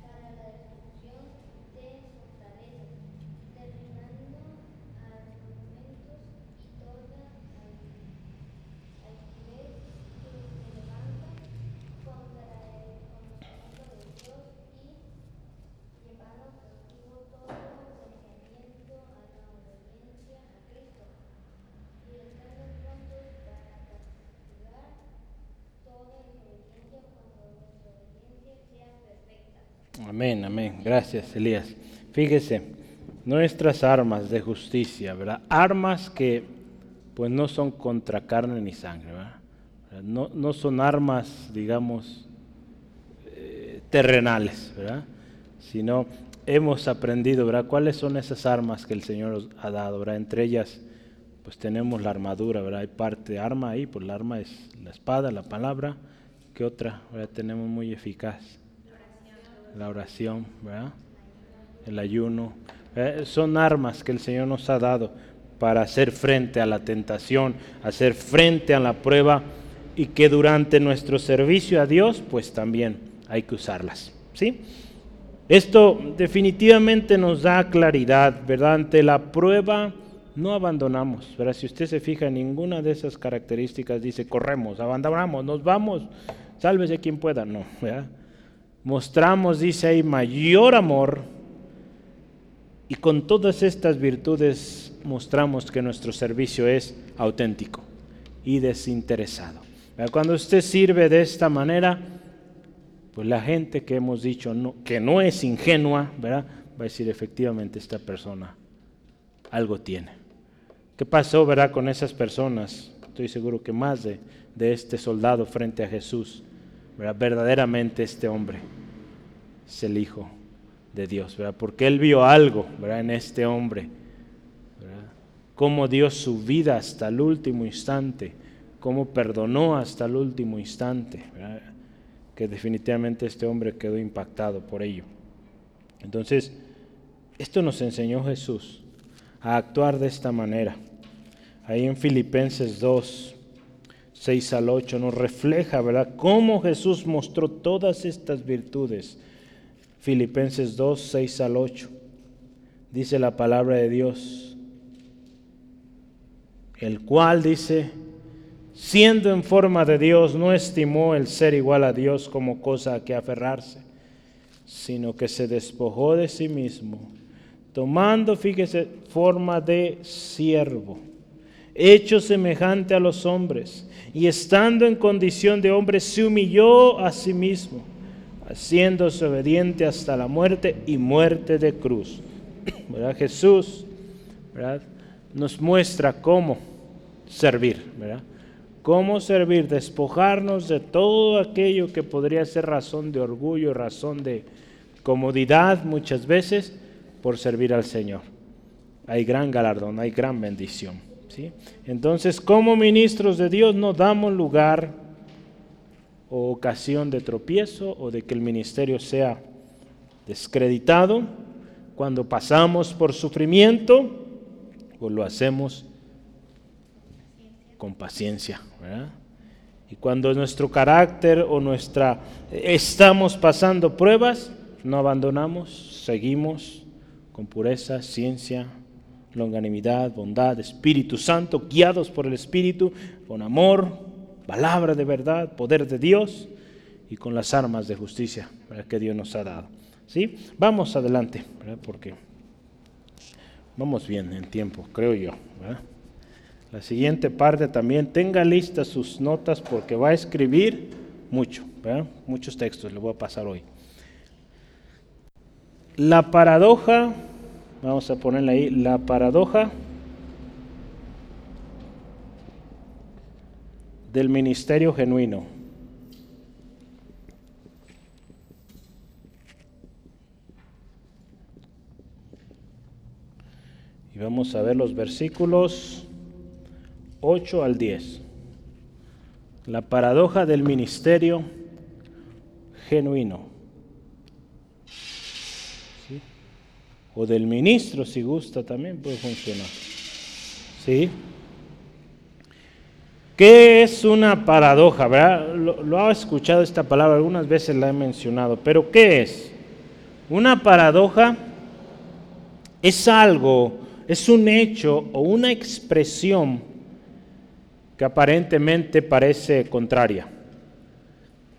para la destrucción de fortalezas, derribando argumentos y toda altivez que se levanta contra el conocimiento de Dios y llevando cautivo todo pensamiento a la obediencia a Cristo, y estando prontos para castigar toda desobediencia cuando nuestra obediencia sea perfecta. Amén, amén. Gracias, Elías. Fíjese, nuestras armas de justicia, ¿verdad? Armas que pues no son contra carne ni sangre, ¿verdad? No, no son armas, digamos, eh, terrenales, ¿verdad? Sino hemos aprendido, ¿verdad? ¿Cuáles son esas armas que el Señor nos ha dado, ¿verdad? Entre ellas, pues tenemos la armadura, ¿verdad? Hay parte de arma ahí, pues la arma es la espada, la palabra. ¿Qué otra, ¿verdad? Tenemos muy eficaz? La oración, ¿verdad? El ayuno. Eh, son armas que el Señor nos ha dado para hacer frente a la tentación, hacer frente a la prueba y que durante nuestro servicio a Dios, pues también hay que usarlas, ¿sí? Esto definitivamente nos da claridad, ¿verdad? Ante la prueba no abandonamos, ¿verdad? Si usted se fija en ninguna de esas características, dice corremos, abandonamos, nos vamos, sálvese quien pueda, no, ¿verdad? Mostramos, dice ahí, mayor amor y con todas estas virtudes mostramos que nuestro servicio es auténtico y desinteresado. Cuando usted sirve de esta manera, pues la gente que hemos dicho que no es ingenua, ¿verdad? va a decir efectivamente esta persona algo tiene. ¿Qué pasó, verdad, con esas personas? Estoy seguro que más de este soldado frente a Jesús, ¿verdad? verdaderamente este hombre es el Hijo de Dios, ¿verdad? porque él vio algo ¿verdad? en este hombre, cómo dio su vida hasta el último instante, cómo perdonó hasta el último instante, que definitivamente este hombre quedó impactado por ello. Entonces, esto nos enseñó Jesús a actuar de esta manera. Ahí en Filipenses 2, 6 al 8 nos refleja, ¿verdad?, cómo Jesús mostró todas estas virtudes. Filipenses 2, 6 al 8. Dice la palabra de Dios, el cual dice, siendo en forma de Dios, no estimó el ser igual a Dios como cosa a que aferrarse, sino que se despojó de sí mismo, tomando, fíjese, forma de siervo, hecho semejante a los hombres, y estando en condición de hombre, se humilló a sí mismo, haciéndose obediente hasta la muerte y muerte de cruz. Jesús nos muestra cómo servir. Cómo servir, despojarnos de todo aquello que podría ser razón de orgullo, razón de comodidad muchas veces por servir al Señor. Hay gran galardón, hay gran bendición. Entonces, como ministros de Dios no damos lugar o ocasión de tropiezo o de que el ministerio sea descreditado. Cuando pasamos por sufrimiento, pues lo hacemos con paciencia. Y cuando nuestro carácter o nuestra estamos pasando pruebas, no abandonamos, seguimos con pureza, ciencia, longanimidad, bondad, Espíritu Santo, guiados por el Espíritu, con amor, palabra de verdad, poder de Dios y con las armas de justicia que Dios nos ha dado. ¿Sí? Vamos adelante, porque vamos bien en tiempo, creo yo. La siguiente parte también tenga listas sus notas porque va a escribir mucho, muchos textos, le voy a pasar hoy. La paradoja, vamos a ponerla ahí, la paradoja del ministerio genuino. Y vamos a ver los versículos 8 al 10. La paradoja del ministerio genuino. O del ministro, si gusta, también puede funcionar. ¿Sí? ¿Qué es una paradoja? ¿verdad? Lo, lo ha escuchado esta palabra, algunas veces la he mencionado, pero ¿qué es? Una paradoja es algo, es un hecho o una expresión que aparentemente parece contraria,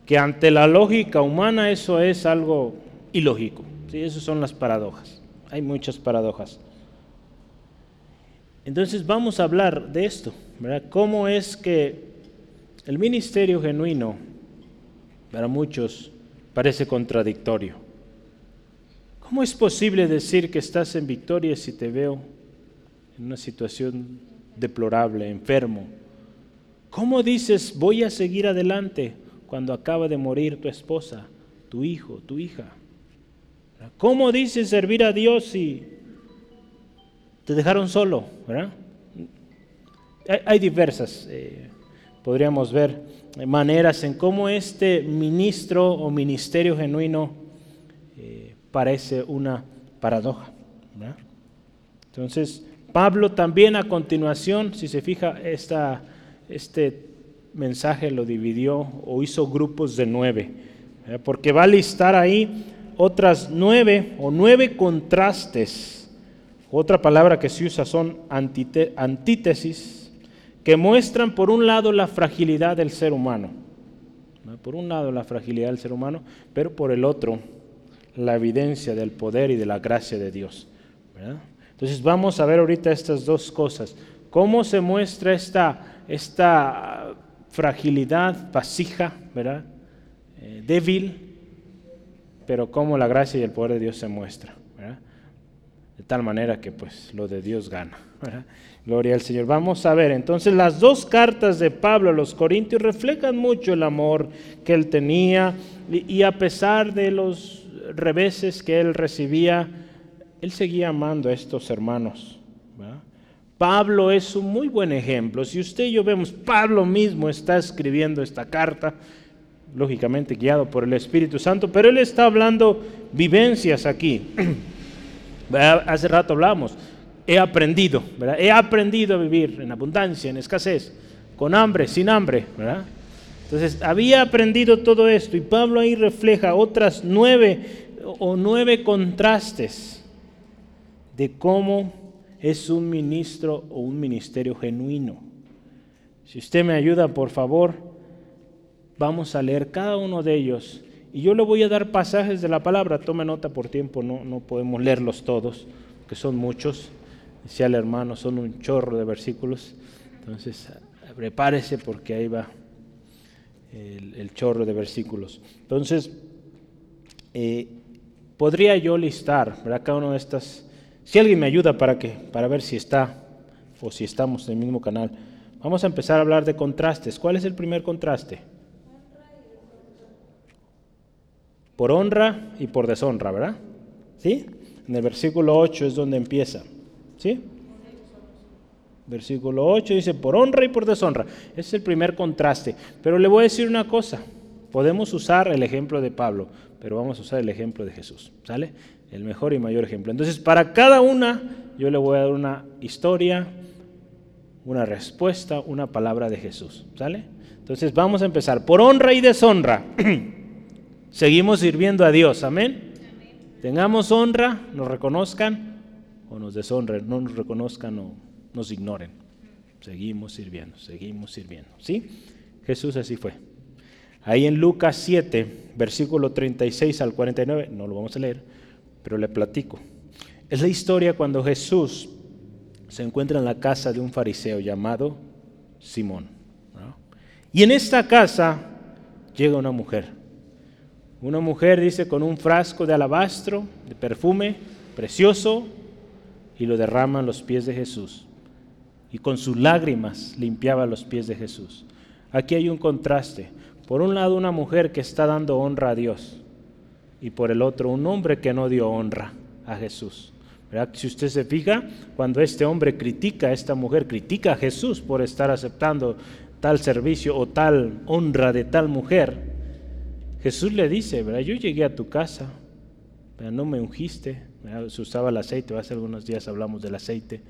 que ante la lógica humana eso es algo ilógico. ¿sí? Esas son las paradojas. Hay muchas paradojas. Entonces vamos a hablar de esto, ¿verdad? ¿Cómo es que el ministerio genuino para muchos parece contradictorio? ¿Cómo es posible decir que estás en victoria si te veo en una situación deplorable, enfermo? ¿Cómo dices voy a seguir adelante cuando acaba de morir tu esposa, tu hijo, tu hija? ¿Cómo dices servir a Dios si te dejaron solo, ¿verdad? Hay, diversas, eh, podríamos ver, maneras en cómo este ministro o ministerio genuino eh, parece una paradoja. Entonces, Pablo también a continuación, si se fija, esta, este mensaje lo dividió o hizo grupos de nueve, porque va a listar ahí otras nueve o nueve contrastes otra palabra que se usa son antítesis, que muestran por un lado la fragilidad del ser humano, ¿no? por un lado la fragilidad del ser humano, pero por el otro la evidencia del poder y de la gracia de Dios. Entonces vamos a ver ahorita estas dos cosas. ¿Cómo se muestra esta, esta fragilidad vasija, ¿verdad? Eh, débil, pero cómo la gracia y el poder de Dios se muestra. de tal manera que pues lo de Dios gana. Gloria al Señor. Vamos a ver, entonces las dos cartas de Pablo a los Corintios reflejan mucho el amor que él tenía y, a pesar de los reveses que él recibía, él seguía amando a estos hermanos. Pablo es un muy buen ejemplo. Si usted y yo vemos, Pablo mismo está escribiendo esta carta, lógicamente guiado por el Espíritu Santo, pero él está hablando vivencias aquí. Hace rato hablamos, he aprendido. He aprendido a vivir en abundancia, en escasez, con hambre, sin hambre. Entonces, había aprendido todo esto y Pablo ahí refleja otras nueve o nueve contrastes de cómo es un ministro o un ministerio genuino. Si usted me ayuda, por favor, vamos a leer cada uno de ellos y yo le voy a dar pasajes de la palabra, tome nota por tiempo, no, no podemos leerlos todos, que son muchos. Decía el hermano, son un chorro de versículos. Entonces, prepárese porque ahí va el, chorro de versículos. Entonces, eh, podría yo listar, ¿verdad? Cada una de estas. Si alguien me ayuda para, que, para ver si está o si estamos en el mismo canal, vamos a empezar a hablar de contrastes. ¿Cuál es el primer contraste? Por honra y por deshonra, ¿verdad? ¿Sí? En el versículo 8 es donde empieza. ¿Sí? Versículo 8 dice, por honra y por deshonra. Es el primer contraste. Pero le voy a decir una cosa. Podemos usar el ejemplo de Pablo, pero vamos a usar el ejemplo de Jesús. ¿Sale? El mejor y mayor ejemplo. Entonces, para cada una, yo le voy a dar una historia, una respuesta, una palabra de Jesús. ¿Sale? Entonces, vamos a empezar. Por honra y deshonra. seguimos sirviendo a Dios, amén. Tengamos honra, nos reconozcan o nos deshonren, no nos reconozcan o nos ignoren. Seguimos sirviendo, seguimos sirviendo. ¿Sí? Jesús así fue. Ahí en Lucas 7, versículo 36 al 49, no lo vamos a leer, pero le platico. Es la historia cuando Jesús se encuentra en la casa de un fariseo llamado Simón. Y en esta casa llega una mujer. Una mujer, dice, con un frasco de alabastro, de perfume precioso, y lo derrama en los pies de Jesús. Y con sus lágrimas limpiaba los pies de Jesús. Aquí hay un contraste. Por un lado, una mujer que está dando honra a Dios, y por el otro, un hombre que no dio honra a Jesús. Si usted se fija, cuando este hombre critica a esta mujer, critica a Jesús por estar aceptando tal servicio o tal honra de tal mujer, Jesús le dice, ¿verdad? yo llegué a tu casa, pero no me ungiste, se usaba el aceite, hace algunos días hablamos del aceite.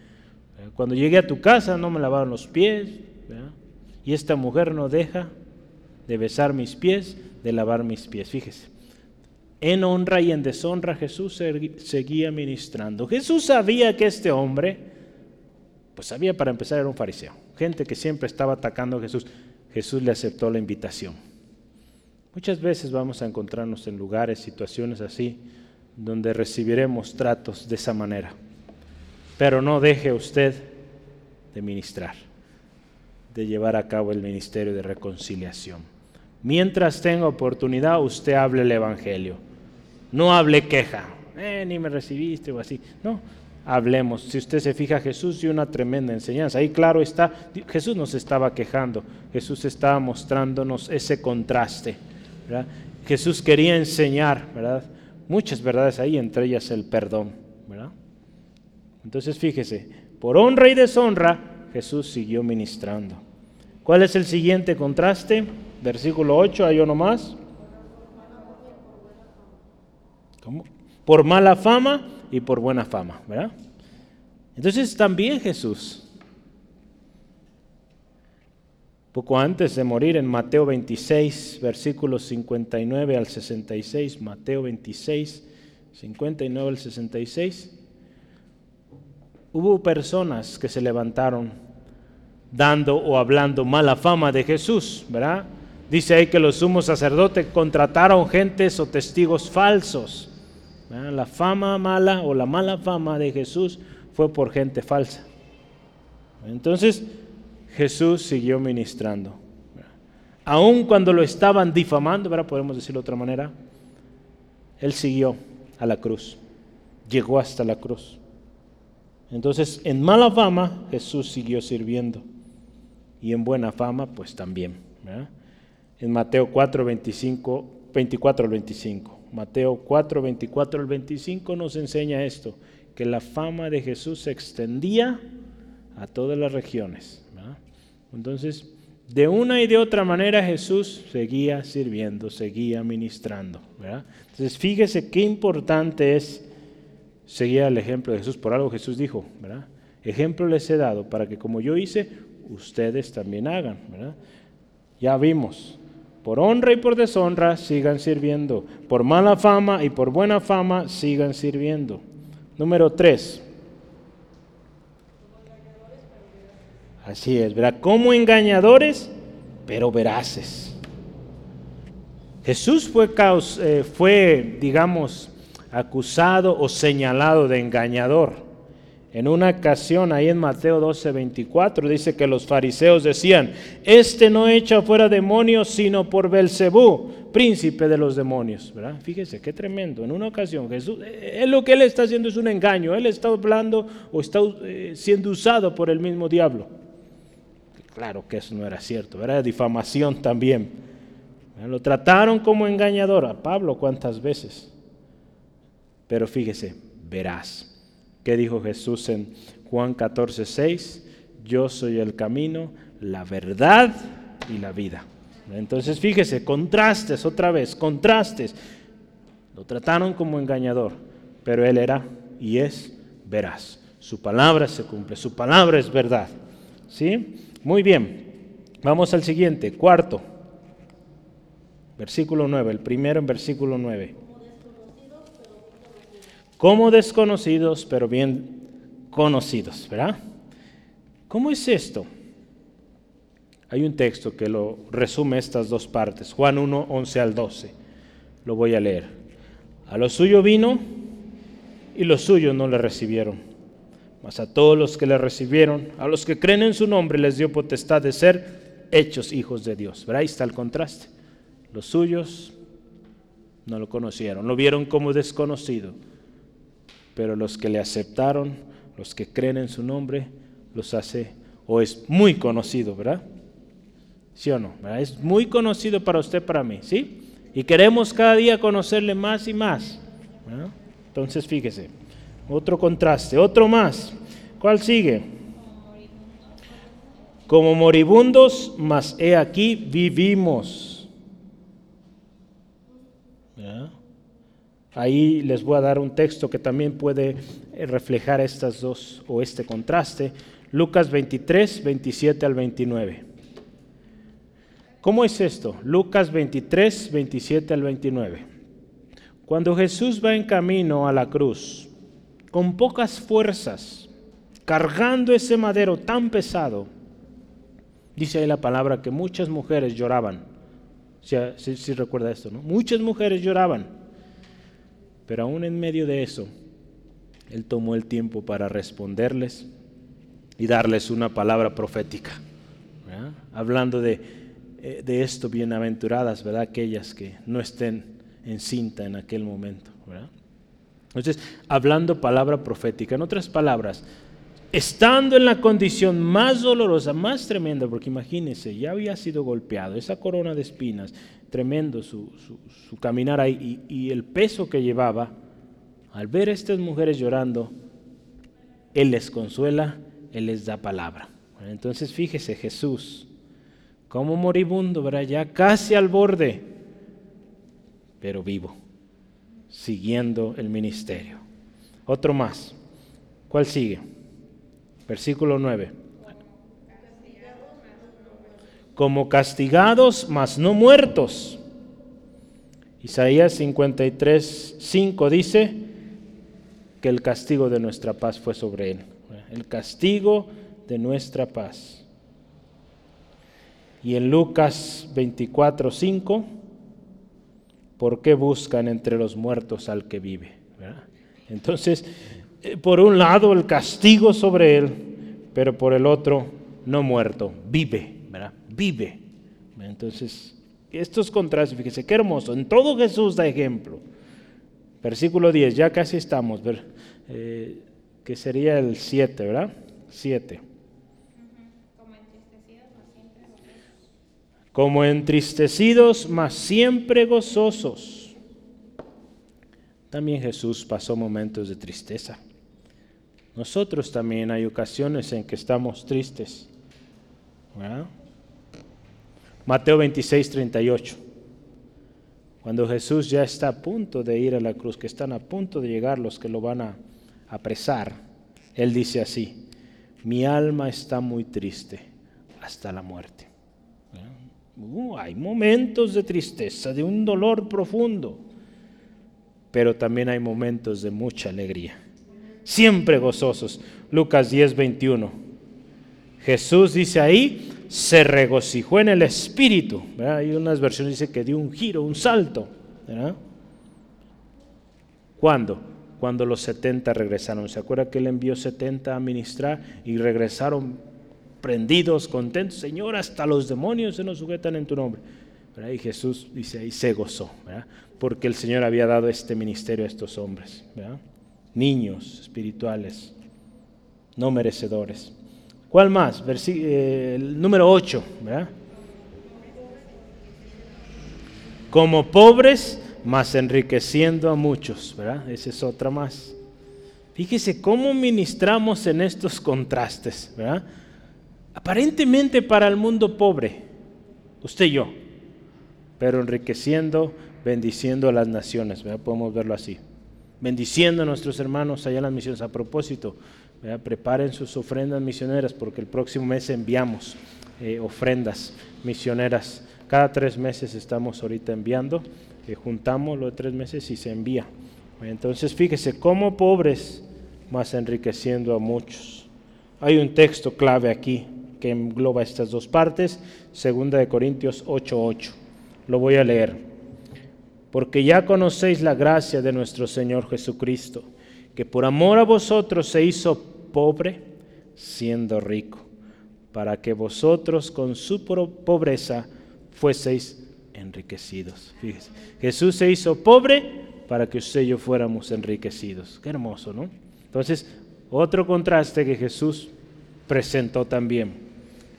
Cuando llegué a tu casa no me lavaron los pies, y esta mujer no deja de besar mis pies, de lavar mis pies, fíjese. En honra y en deshonra Jesús seguía ministrando. Jesús sabía que este hombre, pues sabía para empezar era un fariseo, gente que siempre estaba atacando a Jesús. Jesús le aceptó la invitación. Muchas veces vamos a encontrarnos en lugares, situaciones así, donde recibiremos tratos de esa manera. Pero no deje usted de ministrar, de llevar a cabo el ministerio de reconciliación. Mientras tenga oportunidad, usted hable el Evangelio no hable queja, eh, ni me recibiste o así. No, hablemos. Si usted se fija, Jesús dio una tremenda enseñanza. Ahí claro está, Jesús nos estaba quejando, Jesús estaba mostrándonos ese contraste. Jesús quería enseñar, ¿verdad? Muchas verdades ahí, entre ellas el perdón, ¿verdad? Entonces fíjese, por honra y deshonra, Jesús siguió ministrando. ¿Cuál es el siguiente contraste? Versículo 8, hay uno más. Por mala fama y por buena fama, ¿verdad? Entonces también Jesús, poco antes de morir en Mateo 26, versículos 59 al 66, Mateo 26, 59 al 66, hubo personas que se levantaron dando o hablando mala fama de Jesús, ¿verdad? Dice ahí que los sumos sacerdotes contrataron gentes o testigos falsos la fama mala o la mala fama de Jesús fue por gente falsa. Entonces Jesús siguió ministrando. Aun cuando lo estaban difamando, ¿verdad? podemos decirlo de otra manera, Él siguió a la cruz, llegó hasta la cruz. Entonces, en mala fama, Jesús siguió sirviendo. Y en buena fama, pues también. En Mateo 4, 25, 24 al 25. Mateo 4, 24 al 25 nos enseña esto, que la fama de Jesús se extendía a todas las regiones. Entonces, de una y de otra manera Jesús seguía sirviendo, seguía ministrando. Entonces, fíjese qué importante es seguir el ejemplo de Jesús. Por algo Jesús dijo, ¿verdad? ejemplo les he dado para que como yo hice, ustedes también hagan. Ya vimos, por honra y por deshonra sigan sirviendo. Por mala fama y por buena fama sigan sirviendo. Número tres. Así es, ¿verdad? Como engañadores, pero veraces. Jesús fue, eh, fue, digamos, acusado o señalado de engañador. En una ocasión, ahí en Mateo 12, 24, dice que los fariseos decían, este no echa fuera demonios sino por Belcebú, príncipe de los demonios. ¿verdad? Fíjese, qué tremendo. En una ocasión, Jesús, él lo que él está haciendo es un engaño. Él está hablando o está eh, siendo usado por el mismo diablo. Claro que eso no era cierto, era difamación también. Lo trataron como engañador a Pablo cuántas veces. Pero fíjese, verás ¿Qué dijo Jesús en Juan 14, 6? Yo soy el camino, la verdad y la vida. Entonces fíjese, contrastes otra vez, contrastes. Lo trataron como engañador, pero él era y es veraz. Su palabra se cumple, su palabra es verdad. ¿Sí? Muy bien. Vamos al siguiente, cuarto. Versículo 9, el primero en versículo 9 como desconocidos, pero bien conocidos, ¿verdad? ¿Cómo es esto? Hay un texto que lo resume estas dos partes, Juan 1, 11 al 12. Lo voy a leer. A lo suyo vino y los suyos no le recibieron. Mas a todos los que le recibieron, a los que creen en su nombre, les dio potestad de ser hechos hijos de Dios. ¿Verdad? Ahí está el contraste. Los suyos no lo conocieron, lo vieron como desconocido. Pero los que le aceptaron, los que creen en su nombre, los hace, o es muy conocido, ¿verdad? ¿Sí o no? Es muy conocido para usted, para mí, ¿sí? Y queremos cada día conocerle más y más. Entonces, fíjese, otro contraste, otro más. ¿Cuál sigue? Como moribundos, mas he aquí vivimos. Ahí les voy a dar un texto que también puede eh, reflejar estas dos o este contraste. Lucas 23, 27 al 29. ¿Cómo es esto? Lucas 23, 27 al 29. Cuando Jesús va en camino a la cruz, con pocas fuerzas, cargando ese madero tan pesado, dice ahí la palabra que muchas mujeres lloraban. Si recuerda esto, ¿no? Muchas mujeres lloraban. Pero aún en medio de eso, Él tomó el tiempo para responderles y darles una palabra profética. Hablando de, eh, de esto, bienaventuradas, ¿verdad? Aquellas que no estén encinta en aquel momento. ¿verdad? Entonces, hablando palabra profética, en otras palabras, estando en la condición más dolorosa, más tremenda, porque imagínense, ya había sido golpeado, esa corona de espinas, tremendo su, su, caminar ahí y, y, el peso que llevaba, al ver a estas mujeres llorando, Él les consuela, Él les da palabra. Entonces fíjese Jesús, como moribundo, ¿verdad? ya casi al borde, pero vivo, siguiendo el ministerio. Otro más. ¿Cuál sigue? Versículo 9. Como castigados, mas no muertos. Isaías 53, 5 dice que el castigo de nuestra paz fue sobre él. El castigo de nuestra paz. Y en Lucas 24, 5, ¿por qué buscan entre los muertos al que vive? Entonces, por un lado el castigo sobre él, pero por el otro no muerto, vive, ¿verdad? Vive. Entonces, estos contrastes, fíjese qué hermoso, en todo Jesús da ejemplo. Versículo 10, ya casi estamos, eh, que sería el 7, ¿verdad? 7. Como entristecidos, mas siempre gozosos. También Jesús pasó momentos de tristeza. Nosotros también hay ocasiones en que estamos tristes. Mateo 26, 38. Cuando Jesús ya está a punto de ir a la cruz, que están a punto de llegar los que lo van a apresar, Él dice así, mi alma está muy triste hasta la muerte. Uh, hay momentos de tristeza, de un dolor profundo, pero también hay momentos de mucha alegría siempre gozosos. Lucas 10, 21. Jesús dice ahí, se regocijó en el Espíritu. Hay unas versiones dice que dio un giro, un salto. ¿Cuándo? Cuando los 70 regresaron. ¿Se acuerda que él envió 70 a ministrar y regresaron prendidos, contentos? Señor, hasta los demonios se nos sujetan en tu nombre. Y Jesús dice ahí, se gozó, ¿verdad? porque el Señor había dado este ministerio a estos hombres. niños espirituales, no merecedores. ¿Cuál más? Versi eh, el número 8, ¿verdad? Como pobres, mas enriqueciendo a muchos. Esa es otra más. Fíjese cómo ministramos en estos contrastes, ¿verdad? Aparentemente para el mundo pobre, usted y yo, pero enriqueciendo, bendiciendo a las naciones, ¿verdad? Podemos verlo así bendiciendo a nuestros hermanos allá en las misiones. A propósito, preparen sus ofrendas misioneras porque el próximo mes enviamos eh, ofrendas misioneras. Cada tres meses estamos ahorita enviando, eh, juntamos los tres meses y se envía. Entonces fíjese, como pobres, más enriqueciendo a muchos. Hay un texto clave aquí que engloba estas dos partes, segunda de Corintios 8:8. Lo voy a leer porque ya conocéis la gracia de nuestro Señor Jesucristo, que por amor a vosotros se hizo pobre, siendo rico, para que vosotros con su pobreza fueseis enriquecidos. Fíjese, Jesús se hizo pobre para que usted y yo fuéramos enriquecidos. Qué hermoso, ¿no? Entonces, otro contraste que Jesús presentó también.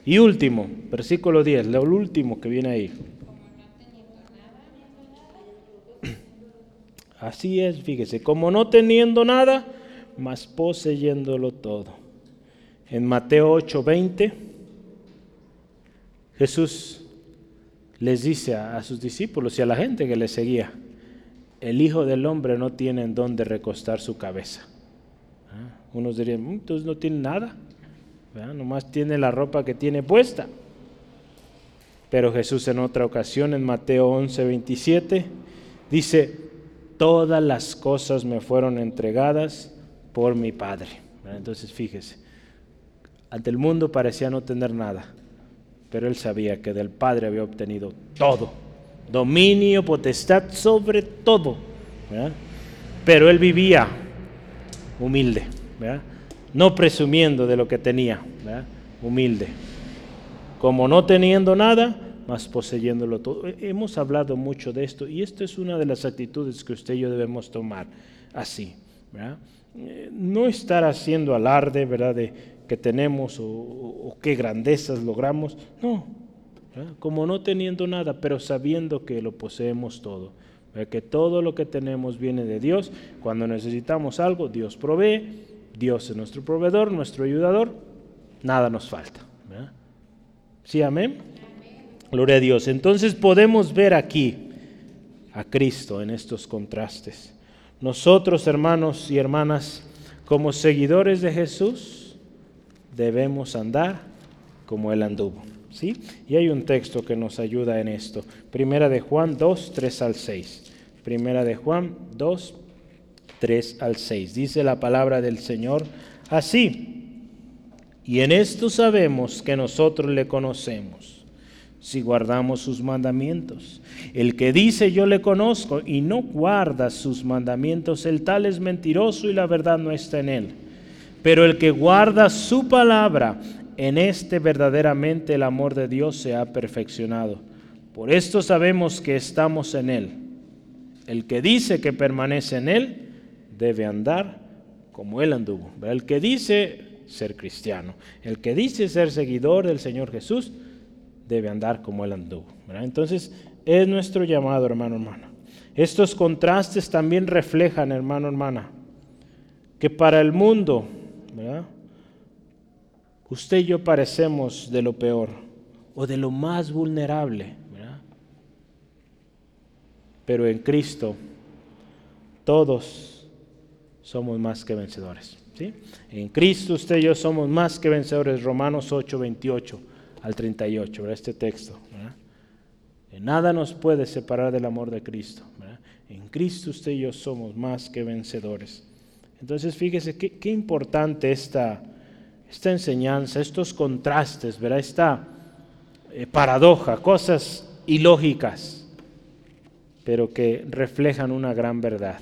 Y último, versículo 10, lo último que viene ahí. Así es, fíjese, como no teniendo nada, mas poseyéndolo todo. En Mateo 8:20, Jesús les dice a, sus discípulos y a la gente que le seguía, el Hijo del Hombre no tiene en dónde recostar su cabeza. ¿Ah? Unos dirían, "Mm, entonces no tiene nada, ¿verdad? nomás tiene la ropa que tiene puesta. Pero Jesús en otra ocasión, en Mateo 11:27, dice, todas las cosas me fueron entregadas por mi Padre. Entonces fíjese, ante el mundo parecía no tener nada, pero él sabía que del Padre había obtenido todo, dominio, potestad sobre todo. Pero él vivía humilde, ¿verdad? No presumiendo de lo que tenía, humilde. Como no teniendo nada, más poseyéndolo todo. Hemos hablado mucho de esto y esta es una de las actitudes que usted y yo debemos tomar así. Eh, No estar haciendo alarde, ¿verdad? De que tenemos o, qué grandezas logramos. No, como no teniendo nada, pero sabiendo que lo poseemos todo. Que todo lo que tenemos viene de Dios. Cuando necesitamos algo, Dios provee. Dios es nuestro proveedor, nuestro ayudador. Nada nos falta. ¿Sí, amén? Gloria a Dios. Entonces podemos ver aquí a Cristo en estos contrastes. Nosotros, hermanos y hermanas, como seguidores de Jesús, debemos andar como Él anduvo. ¿sí? Y hay un texto que nos ayuda en esto. Primera de Juan 2, 3 al 6. Primera de Juan 2, 3 al 6. Dice la palabra del Señor así. Y en esto sabemos que nosotros le conocemos si guardamos sus mandamientos. El que dice yo le conozco y no guarda sus mandamientos, el tal es mentiroso y la verdad no está en él. Pero el que guarda su palabra, en este verdaderamente el amor de Dios se ha perfeccionado. Por esto sabemos que estamos en él. El que dice que permanece en él, debe andar como él anduvo. El que dice ser cristiano, el que dice ser seguidor del Señor Jesús, debe andar como Él anduvo. Entonces, es nuestro llamado, hermano, hermana. Estos contrastes también reflejan, hermano, hermana, que para el mundo, usted y yo parecemos de lo peor o de lo más vulnerable, pero en Cristo todos somos más que vencedores. ¿sí? En Cristo usted y yo somos más que vencedores, Romanos 8, 28 al 38, ¿verdad? este texto. ¿verdad? Nada nos puede separar del amor de Cristo. En Cristo usted y yo somos más que vencedores. Entonces fíjese qué, qué importante esta, esta enseñanza, estos contrastes, ¿verdad? esta eh, paradoja, cosas ilógicas, pero que reflejan una gran verdad.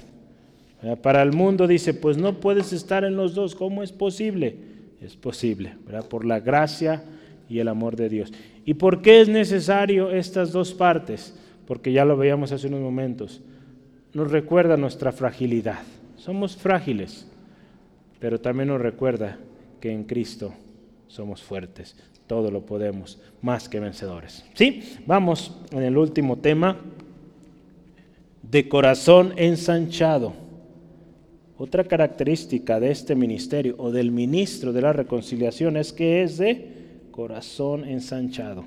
Para el mundo dice, pues no puedes estar en los dos, ¿cómo es posible? Es posible, ¿verdad? por la gracia y el amor de Dios. ¿Y por qué es necesario estas dos partes? Porque ya lo veíamos hace unos momentos. Nos recuerda nuestra fragilidad. Somos frágiles, pero también nos recuerda que en Cristo somos fuertes. Todo lo podemos, más que vencedores. ¿Sí? Vamos en el último tema, de corazón ensanchado. Otra característica de este ministerio o del ministro de la reconciliación es que es de corazón ensanchado.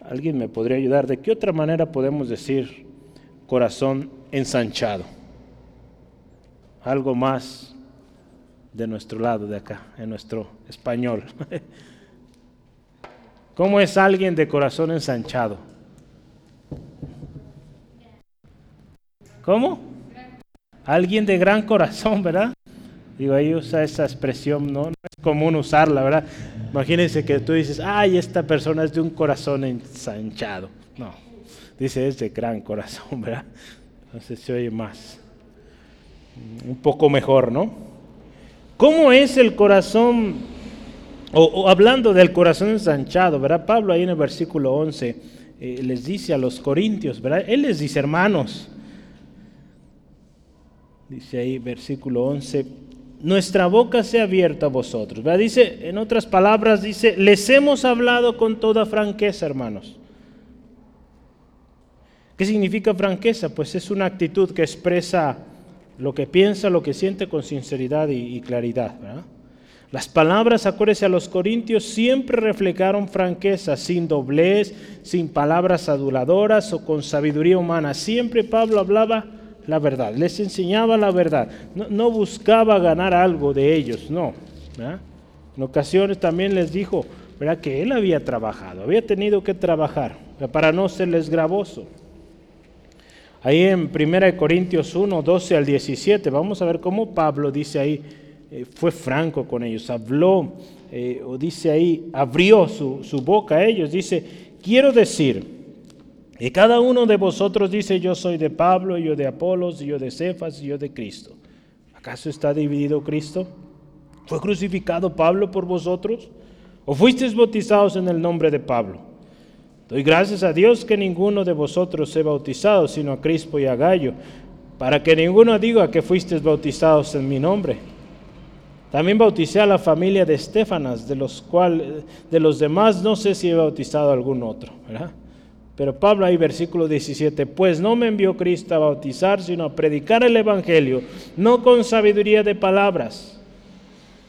¿Alguien me podría ayudar? ¿De qué otra manera podemos decir corazón ensanchado? Algo más de nuestro lado de acá, en nuestro español. ¿Cómo es alguien de corazón ensanchado? ¿Cómo? Alguien de gran corazón, ¿verdad? Digo, ahí usa esa expresión, ¿no? no es común usarla, ¿verdad? Imagínense que tú dices, ay, esta persona es de un corazón ensanchado. No, dice es de gran corazón, ¿verdad? Entonces se oye más. un poco mejor, ¿no? ¿Cómo es el corazón, o, hablando del corazón ensanchado, ¿verdad? Pablo ahí en el versículo 11 eh, les dice a los corintios, ¿verdad? Él les dice, hermanos, dice ahí versículo 11, nuestra boca sea abierta a vosotros, ¿verdad? Dice, en otras palabras, dice, les hemos hablado con toda franqueza, hermanos. ¿Qué significa franqueza? Pues es una actitud que expresa lo que piensa, lo que siente con sinceridad y, claridad. Las palabras, acuérdense a los corintios, siempre reflejaron franqueza, sin doblez, sin palabras aduladoras o con sabiduría humana. Siempre Pablo hablaba la verdad, les enseñaba la verdad. No, buscaba ganar algo de ellos, no. En ocasiones también les dijo que él había trabajado, había tenido que trabajar para no serles gravoso. Ahí en 1 Corintios 1, 12 al 17, vamos a ver cómo Pablo dice ahí, eh, fue franco con ellos, habló, eh, o dice ahí, abrió su, su boca a ellos, dice, quiero decir, que cada uno de vosotros dice, yo soy de Pablo, yo de Apolos, yo de Cefas, yo de Cristo. ¿Acaso está dividido Cristo? ¿Fue crucificado Pablo por vosotros? ¿O fuisteis bautizados en el nombre de Pablo? Doy gracias a Dios que ninguno de vosotros se bautizado, sino a Crispo y a Gallo, para que ninguno diga que fuisteis bautizados en mi nombre. También bauticé a la familia de Estefanas, de los, cual, de los demás no sé si he bautizado a algún otro. Pero Pablo ahí, versículo 17, pues no me envió Cristo a bautizar, sino a predicar el Evangelio, no con sabiduría de palabras,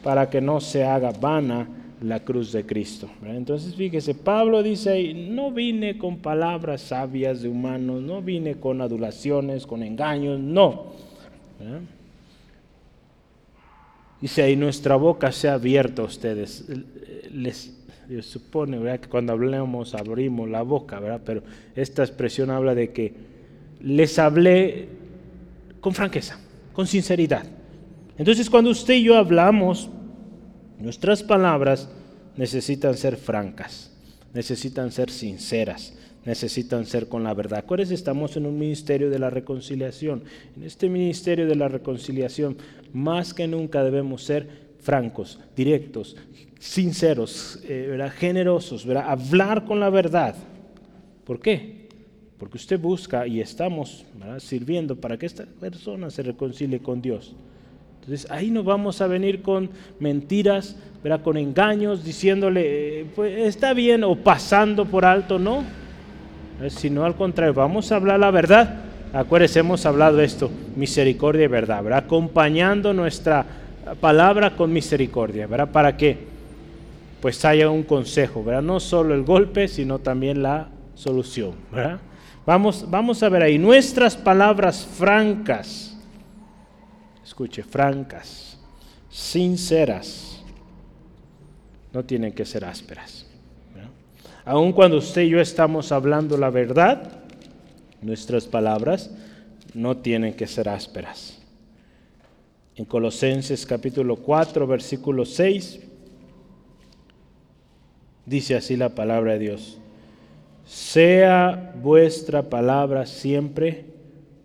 para que no se haga vana la cruz de Cristo. Entonces fíjese, Pablo dice ahí, no vine con palabras sabias de humanos, no vine con adulaciones, con engaños, no. Dice ahí, nuestra boca se ha abierto a ustedes. Les, supone ¿verdad? que cuando hablamos abrimos la boca, ¿verdad? pero esta expresión habla de que les hablé con franqueza, con sinceridad. Entonces cuando usted y yo hablamos, nuestras palabras necesitan ser francas, necesitan ser sinceras, necesitan ser con la verdad. Acuérdense, estamos en un ministerio de la reconciliación. En este ministerio de la reconciliación, más que nunca debemos ser francos, directos, sinceros, eh, generosos, hablar con la verdad. ¿Por qué? Porque usted busca y estamos sirviendo para que esta persona se reconcilie con Dios. Entonces ahí no vamos a venir con mentiras, ¿verdad? con engaños, diciéndole, eh, pues está bien o pasando por alto, no. Eh, Sino al contrario, vamos a hablar la verdad. Acuérdense, hemos hablado esto, misericordia y verdad, ¿verdad? acompañando nuestra palabra con misericordia, ¿verdad? Para que pues haya un consejo, ¿verdad? No solo el golpe, sino también la solución, ¿verdad? Vamos, vamos a ver ahí, nuestras palabras francas, escuche, francas, sinceras, no tienen que ser ásperas. Aun cuando usted y yo estamos hablando la verdad, nuestras palabras no tienen que ser ásperas. En Colosenses capítulo 4, versículo 6, dice así la palabra de Dios. Sea vuestra palabra siempre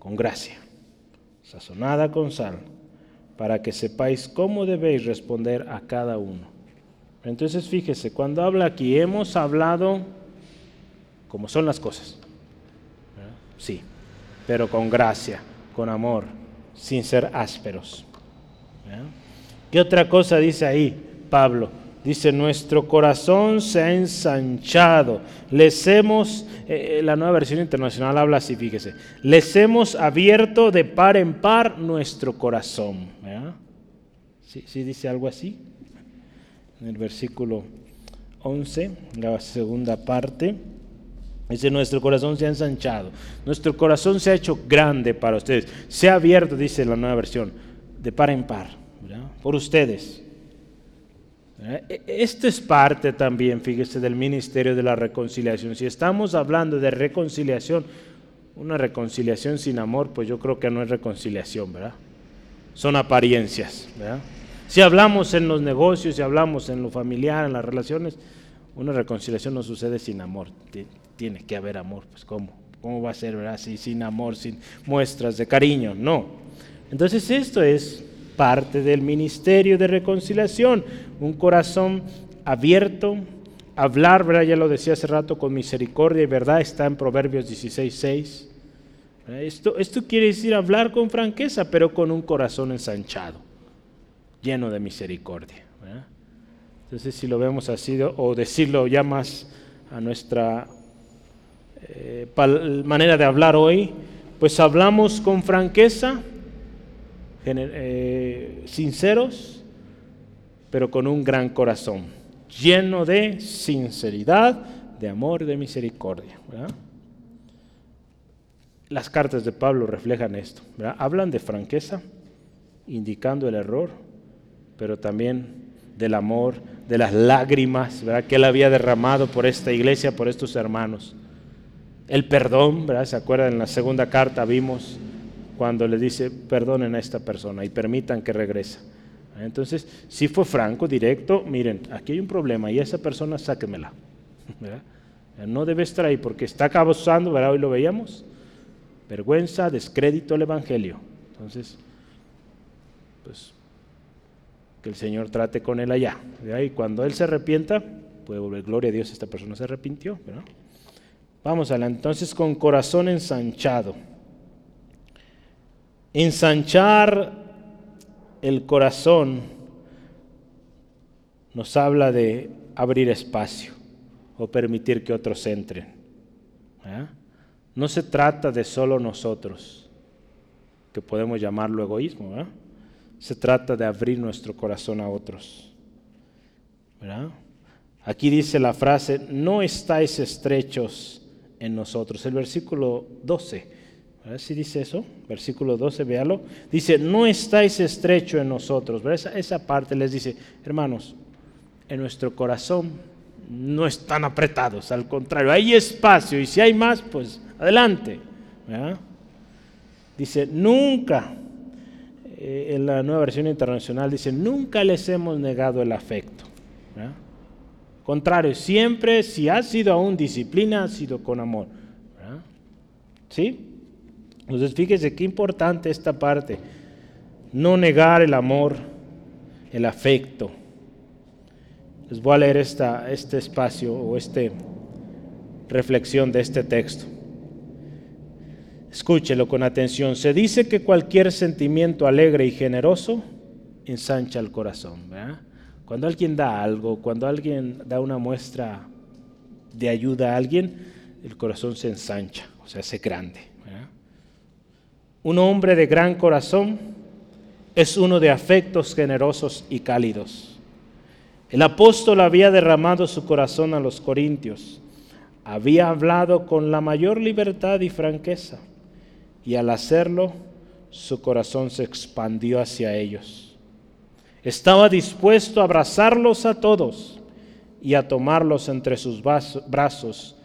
con gracia, sazonada con sal, para que sepáis cómo debéis responder a cada uno. Entonces fíjese, cuando habla aquí, hemos hablado como son las cosas. Sí, pero con gracia, con amor, sin ser ásperos. ¿Qué otra cosa dice ahí Pablo? Dice, nuestro corazón se ha ensanchado. Les hemos, eh, la nueva versión internacional habla así, fíjese. Les hemos abierto de par en par nuestro corazón. ¿Sí, dice algo así? En el versículo 11, la segunda parte. Dice, nuestro corazón se ha ensanchado. Nuestro corazón se ha hecho grande para ustedes. Se ha abierto, dice la nueva versión, de par en par. ¿verdad? Por ustedes. Esto es parte también, fíjese, del ministerio de la reconciliación. Si estamos hablando de reconciliación, una reconciliación sin amor, pues yo creo que no es reconciliación, ¿verdad? Son apariencias, ¿verdad? Si hablamos en los negocios, si hablamos en lo familiar, en las relaciones, una reconciliación no sucede sin amor. Tiene que haber amor, pues ¿cómo? ¿Cómo va a ser, verdad? Si sin amor, sin muestras de cariño, no. Entonces esto es parte del ministerio de reconciliación, un corazón abierto, hablar, ya lo decía hace rato, con misericordia y verdad, está en Proverbios 16.6. Esto, esto quiere decir hablar con franqueza, pero con un corazón ensanchado, lleno de misericordia. Entonces, si lo vemos así, o decirlo ya más a nuestra eh, manera de hablar hoy, pues hablamos con franqueza, eh, sinceros, pero con un gran corazón, lleno de sinceridad, de amor de misericordia. Las cartas de Pablo reflejan esto. Hablan de franqueza, indicando el error, pero también del amor, de las lágrimas ¿verdad? que él había derramado por esta iglesia, por estos hermanos. El perdón, ¿verdad? ¿Se acuerdan? En la segunda carta vimos cuando le dice, perdonen a esta persona y permitan que regrese. Entonces, si fue franco, directo, miren, aquí hay un problema y esa persona sáquemela. ¿verdad? No debe estar ahí porque está causando, ¿verdad? Hoy lo veíamos, vergüenza, descrédito al Evangelio. Entonces, pues, que el Señor trate con él allá. Y cuando él se arrepienta, puede volver, gloria a Dios, esta persona se arrepintió. ¿verdad? Vamos a la entonces con corazón ensanchado. Ensanchar el corazón nos habla de abrir espacio o permitir que otros entren. No se trata de solo nosotros, que podemos llamarlo egoísmo. Se trata de abrir nuestro corazón a otros. ¿verdad? Aquí dice la frase, no estáis estrechos en nosotros. El versículo 12. ¿verdad? ¿Sí dice eso? Versículo 12, véalo. Dice, no estáis estrecho en nosotros. ¿verdad? Esa, esa parte les dice, hermanos, en nuestro corazón no están apretados, al contrario, hay espacio y si hay más, pues adelante. ¿verdad? Dice, nunca, eh, en la nueva versión internacional dice, nunca les hemos negado el afecto. Contrario, siempre, si ha sido aún disciplina, ha sido con amor. ¿Sí? Entonces, fíjese qué importante esta parte. No negar el amor, el afecto. Les voy a leer esta, este espacio o esta reflexión de este texto. Escúchelo con atención. Se dice que cualquier sentimiento alegre y generoso ensancha el corazón. Cuando alguien da algo, cuando alguien da una muestra de ayuda a alguien, el corazón se ensancha, o sea, se grande. Un hombre de gran corazón es uno de afectos generosos y cálidos. El apóstol había derramado su corazón a los corintios, había hablado con la mayor libertad y franqueza, y al hacerlo, su corazón se expandió hacia ellos. Estaba dispuesto a abrazarlos a todos y a tomarlos entre sus brazos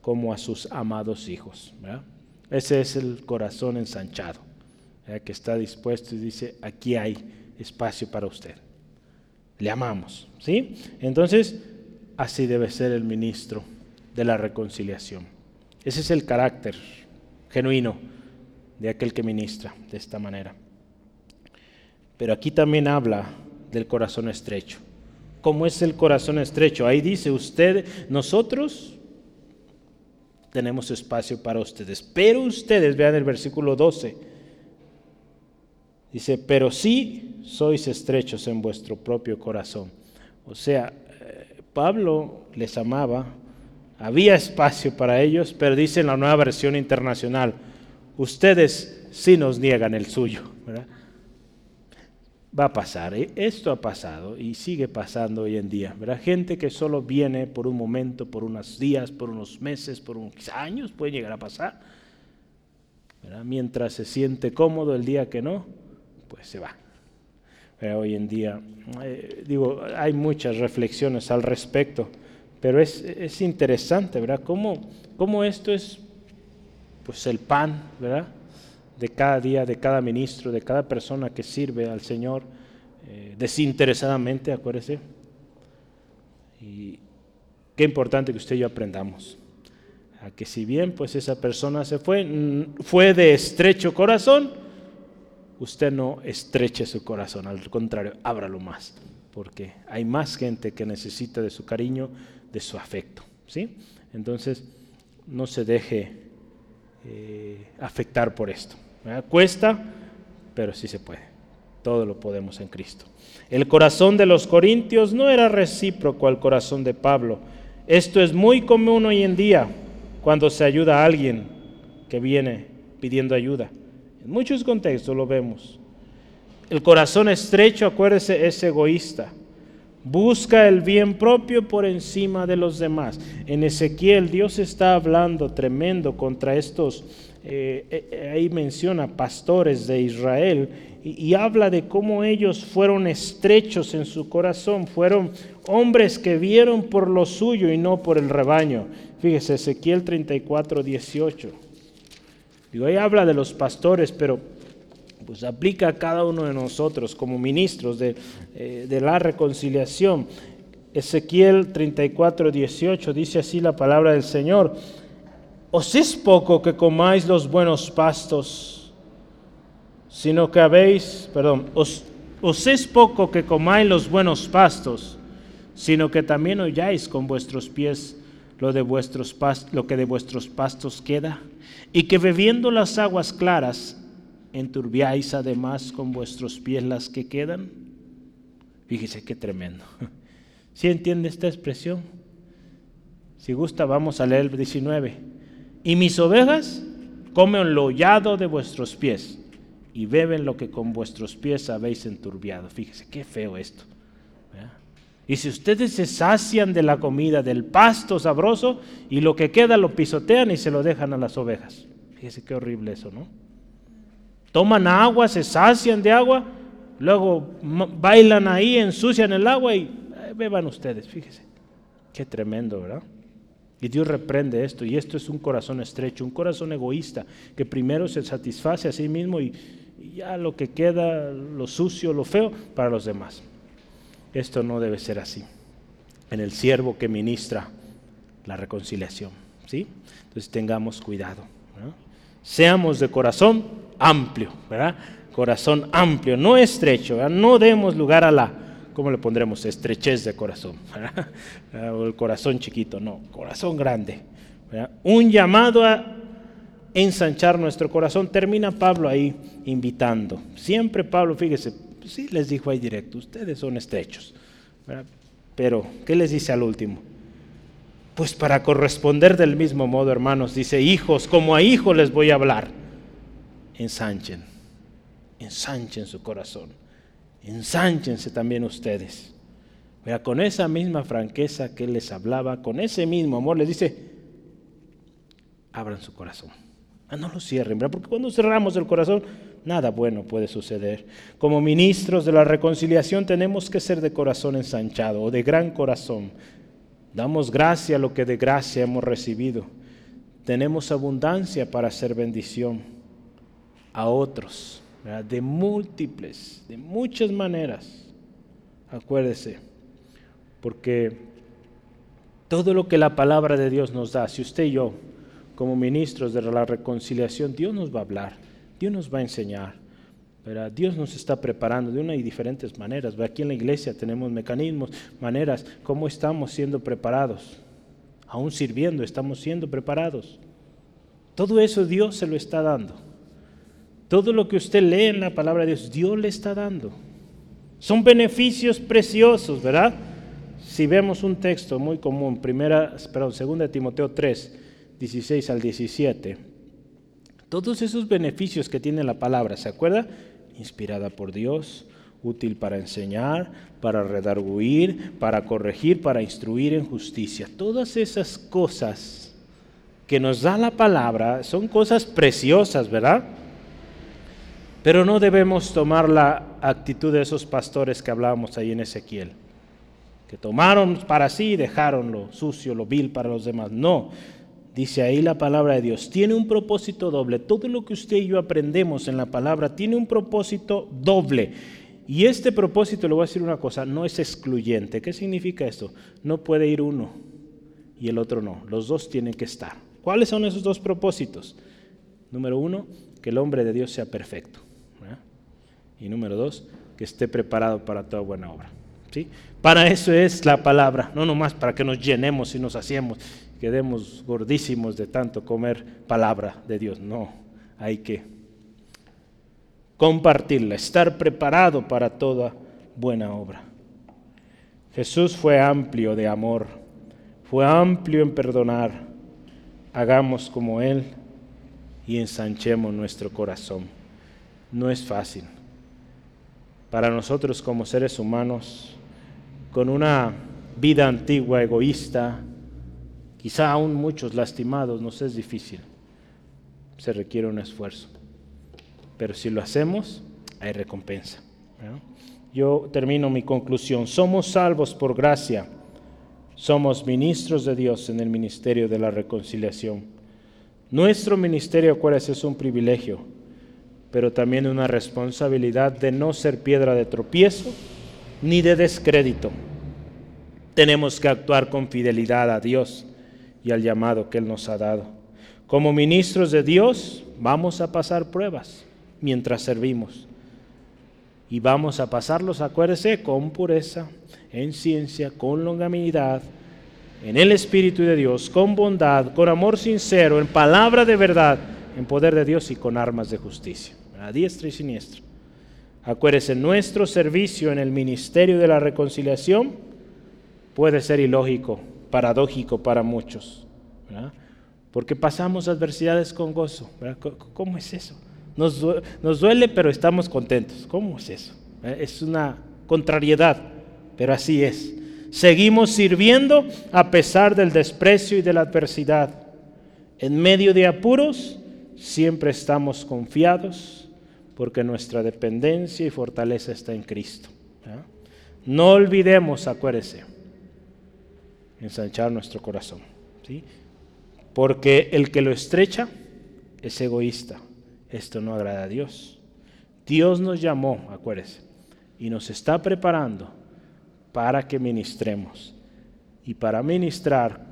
como a sus amados hijos. Ese es el corazón ensanchado, que está dispuesto y dice, aquí hay espacio para usted. Le amamos, ¿sí? Entonces, así debe ser el ministro de la reconciliación. Ese es el carácter genuino de aquel que ministra de esta manera. Pero aquí también habla del corazón estrecho. ¿Cómo es el corazón estrecho? Ahí dice usted, nosotros tenemos espacio para ustedes, pero ustedes, vean el versículo 12, dice, pero sí sois estrechos en vuestro propio corazón. O sea, eh, Pablo les amaba, había espacio para ellos, pero dice en la nueva versión internacional, ustedes sí nos niegan el suyo. ¿verdad? Va a pasar, ¿eh? esto ha pasado y sigue pasando hoy en día. ¿verdad? Gente que solo viene por un momento, por unos días, por unos meses, por unos años, puede llegar a pasar. Mientras se siente cómodo el día que no, pues se va. Hoy en día, eh, digo, hay muchas reflexiones al respecto, pero es, es interesante, ¿verdad? Cómo, cómo esto es pues el pan, ¿verdad? De cada día, de cada ministro, de cada persona que sirve al Señor eh, desinteresadamente, acuérdese. Y qué importante que usted y yo aprendamos. A que si bien pues esa persona se fue, fue de estrecho corazón, usted no estreche su corazón, al contrario, ábralo más, porque hay más gente que necesita de su cariño, de su afecto. ¿sí? Entonces, no se deje eh, afectar por esto. Cuesta, pero sí se puede. Todo lo podemos en Cristo. El corazón de los corintios no era recíproco al corazón de Pablo. Esto es muy común hoy en día cuando se ayuda a alguien que viene pidiendo ayuda. En muchos contextos lo vemos. El corazón estrecho, acuérdese, es egoísta. Busca el bien propio por encima de los demás. En Ezequiel Dios está hablando tremendo contra estos, eh, eh, ahí menciona pastores de Israel y, habla de cómo ellos fueron estrechos en su corazón, fueron hombres que vieron por lo suyo y no por el rebaño. Fíjese, Ezequiel 34, 18. Digo, ahí habla de los pastores, pero pues aplica a cada uno de nosotros como ministros de, eh, de la reconciliación. Ezequiel 34, 18 dice así la palabra del Señor. Os es poco que comáis los buenos pastos, sino que habéis, perdón, os, os es poco que comáis los buenos pastos, sino que también holláis con vuestros pies lo, de vuestros pas- lo que de vuestros pastos queda, y que bebiendo las aguas claras enturbiáis además con vuestros pies las que quedan. Fíjese qué tremendo. ¿Sí entiende esta expresión? Si gusta, vamos a leer el 19. Y mis ovejas comen lo hollado de vuestros pies y beben lo que con vuestros pies habéis enturbiado. Fíjese, qué feo esto. Y si ustedes se sacian de la comida, del pasto sabroso, y lo que queda lo pisotean y se lo dejan a las ovejas. Fíjese qué horrible eso, ¿no? Toman agua, se sacian de agua, luego bailan ahí, ensucian el agua y eh, beban ustedes, fíjese. Qué tremendo, ¿verdad? Y Dios reprende esto, y esto es un corazón estrecho, un corazón egoísta, que primero se satisface a sí mismo y, ya lo que queda, lo sucio, lo feo, para los demás. Esto no debe ser así. En el siervo que ministra la reconciliación, ¿sí? Entonces tengamos cuidado. Seamos de corazón amplio, ¿verdad? Corazón amplio, no estrecho, ¿verdad? No demos lugar a la, ¿cómo le pondremos? Estrechez de corazón, ¿verdad? O el corazón chiquito, no, corazón grande. Un llamado a ensanchar nuestro corazón. Termina Pablo ahí invitando. Siempre Pablo, fíjese, sí les dijo ahí directo, ustedes son estrechos. ¿verdad? Pero, ¿qué les dice al último? Pues para corresponder del mismo modo, hermanos, dice, hijos, como a hijos les voy a hablar. Ensanchen, ensanchen su corazón, ensánchense también ustedes. Vea, con esa misma franqueza que él les hablaba, con ese mismo amor, les dice, abran su corazón. Ah, no lo cierren. Porque cuando cerramos el corazón, nada bueno puede suceder. Como ministros de la reconciliación tenemos que ser de corazón ensanchado o de gran corazón. Damos gracia a lo que de gracia hemos recibido. Tenemos abundancia para hacer bendición a otros, de múltiples, de muchas maneras. Acuérdese, porque todo lo que la palabra de Dios nos da, si usted y yo, como ministros de la reconciliación, Dios nos va a hablar, Dios nos va a enseñar. Dios nos está preparando de una y diferentes maneras. Aquí en la iglesia tenemos mecanismos, maneras, cómo estamos siendo preparados. Aún sirviendo, estamos siendo preparados. Todo eso Dios se lo está dando. Todo lo que usted lee en la palabra de Dios, Dios le está dando. Son beneficios preciosos, ¿verdad? Si vemos un texto muy común, primera, perdón, segunda de Timoteo 3, 16 al 17, todos esos beneficios que tiene la palabra, ¿se acuerda? Inspirada por Dios, útil para enseñar, para redarguir, para corregir, para instruir en justicia. Todas esas cosas que nos da la palabra son cosas preciosas, ¿verdad? Pero no debemos tomar la actitud de esos pastores que hablábamos ahí en Ezequiel, que tomaron para sí y dejaron lo sucio, lo vil para los demás. No, dice ahí la palabra de Dios, tiene un propósito doble. Todo lo que usted y yo aprendemos en la palabra tiene un propósito doble. Y este propósito, le voy a decir una cosa, no es excluyente. ¿Qué significa esto? No puede ir uno y el otro no. Los dos tienen que estar. ¿Cuáles son esos dos propósitos? Número uno, que el hombre de Dios sea perfecto. Y número dos, que esté preparado para toda buena obra. ¿sí? Para eso es la palabra, no nomás para que nos llenemos y nos hacemos, quedemos gordísimos de tanto comer palabra de Dios. No, hay que compartirla, estar preparado para toda buena obra. Jesús fue amplio de amor, fue amplio en perdonar. Hagamos como Él y ensanchemos nuestro corazón. No es fácil. Para nosotros como seres humanos, con una vida antigua, egoísta, quizá aún muchos lastimados, nos es difícil. Se requiere un esfuerzo. Pero si lo hacemos, hay recompensa. Yo termino mi conclusión. Somos salvos por gracia. Somos ministros de Dios en el ministerio de la reconciliación. Nuestro ministerio, acuérdense, es un privilegio, pero también una responsabilidad de no ser piedra de tropiezo ni de descrédito. Tenemos que actuar con fidelidad a Dios y al llamado que Él nos ha dado. Como ministros de Dios vamos a pasar pruebas mientras servimos. Y vamos a pasarlos, acuérdese, con pureza, en ciencia, con longanimidad, en el Espíritu de Dios, con bondad, con amor sincero, en palabra de verdad, en poder de Dios y con armas de justicia, a diestra y siniestra. Acuérdese, nuestro servicio en el ministerio de la reconciliación puede ser ilógico, paradójico para muchos, porque pasamos adversidades con gozo. ¿Cómo es eso? Nos, duele, pero estamos contentos. ¿Cómo es eso? Es una contrariedad, pero así es. Seguimos sirviendo a pesar del desprecio y de la adversidad. En medio de apuros, siempre estamos confiados porque nuestra dependencia y fortaleza está en Cristo. No olvidemos, acuérdese, ensanchar nuestro corazón. ¿sí? Porque el que lo estrecha es egoísta. Esto no agrada a Dios. Dios nos llamó, acuérdese, y nos está preparando para que ministremos. Y para ministrar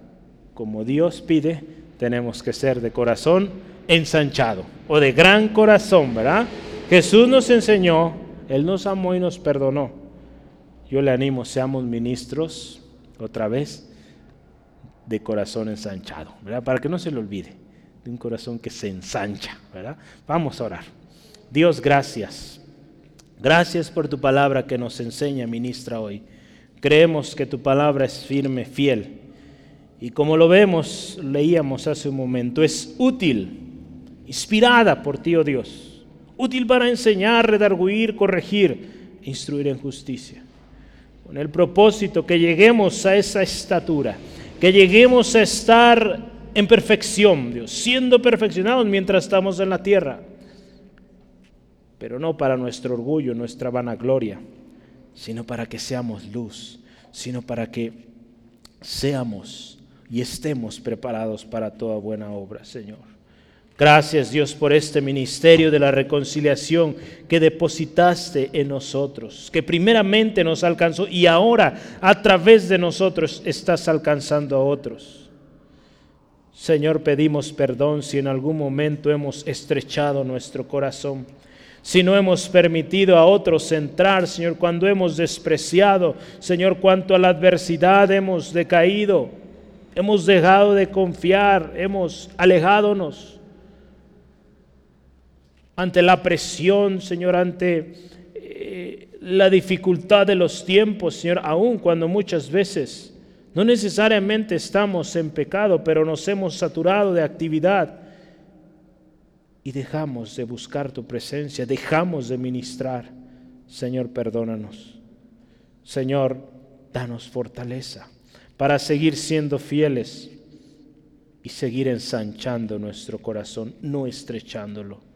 como Dios pide, tenemos que ser de corazón ensanchado o de gran corazón, ¿verdad? Jesús nos enseñó, Él nos amó y nos perdonó. Yo le animo, seamos ministros, otra vez, de corazón ensanchado, ¿verdad? Para que no se le olvide de un corazón que se ensancha, ¿verdad? Vamos a orar. Dios, gracias. Gracias por tu palabra que nos enseña, ministra, hoy. Creemos que tu palabra es firme, fiel. Y como lo vemos, leíamos hace un momento, es útil, inspirada por ti, oh Dios. Útil para enseñar, redarguir, corregir, instruir en justicia. Con el propósito que lleguemos a esa estatura, que lleguemos a estar en perfección, Dios, siendo perfeccionados mientras estamos en la tierra, pero no para nuestro orgullo, nuestra vanagloria, sino para que seamos luz, sino para que seamos y estemos preparados para toda buena obra, Señor. Gracias Dios por este ministerio de la reconciliación que depositaste en nosotros, que primeramente nos alcanzó y ahora a través de nosotros estás alcanzando a otros. Señor, pedimos perdón si en algún momento hemos estrechado nuestro corazón, si no hemos permitido a otros entrar, Señor, cuando hemos despreciado, Señor, cuanto a la adversidad hemos decaído, hemos dejado de confiar, hemos alejadonos ante la presión, Señor, ante eh, la dificultad de los tiempos, Señor, aun cuando muchas veces no necesariamente estamos en pecado, pero nos hemos saturado de actividad y dejamos de buscar tu presencia, dejamos de ministrar. Señor, perdónanos. Señor, danos fortaleza para seguir siendo fieles y seguir ensanchando nuestro corazón, no estrechándolo.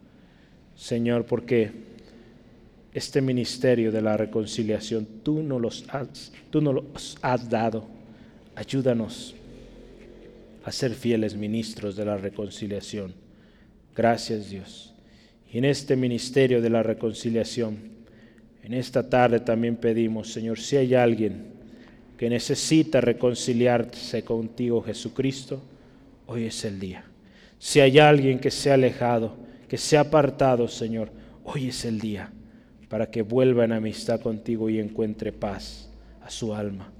Señor, porque este ministerio de la reconciliación tú no los has, tú los has dado Ayúdanos a ser fieles ministros de la reconciliación. Gracias Dios. Y en este ministerio de la reconciliación, en esta tarde también pedimos, Señor, si hay alguien que necesita reconciliarse contigo, Jesucristo, hoy es el día. Si hay alguien que se ha alejado, que se ha apartado, Señor, hoy es el día para que vuelva en amistad contigo y encuentre paz a su alma,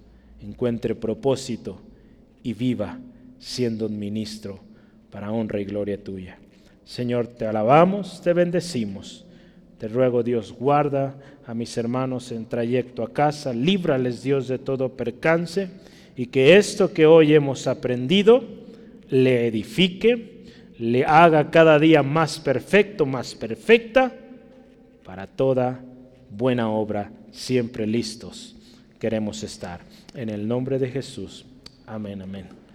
encuentre propósito y viva siendo un ministro para honra y gloria tuya. Señor, te alabamos, te bendecimos. Te ruego, Dios, guarda a mis hermanos en trayecto a casa, líbrales, Dios, de todo percance y que esto que hoy hemos aprendido le edifique, le haga cada día más perfecto, más perfecta, para toda buena obra, siempre listos queremos estar. En el nombre de Jesús. Amén, amén.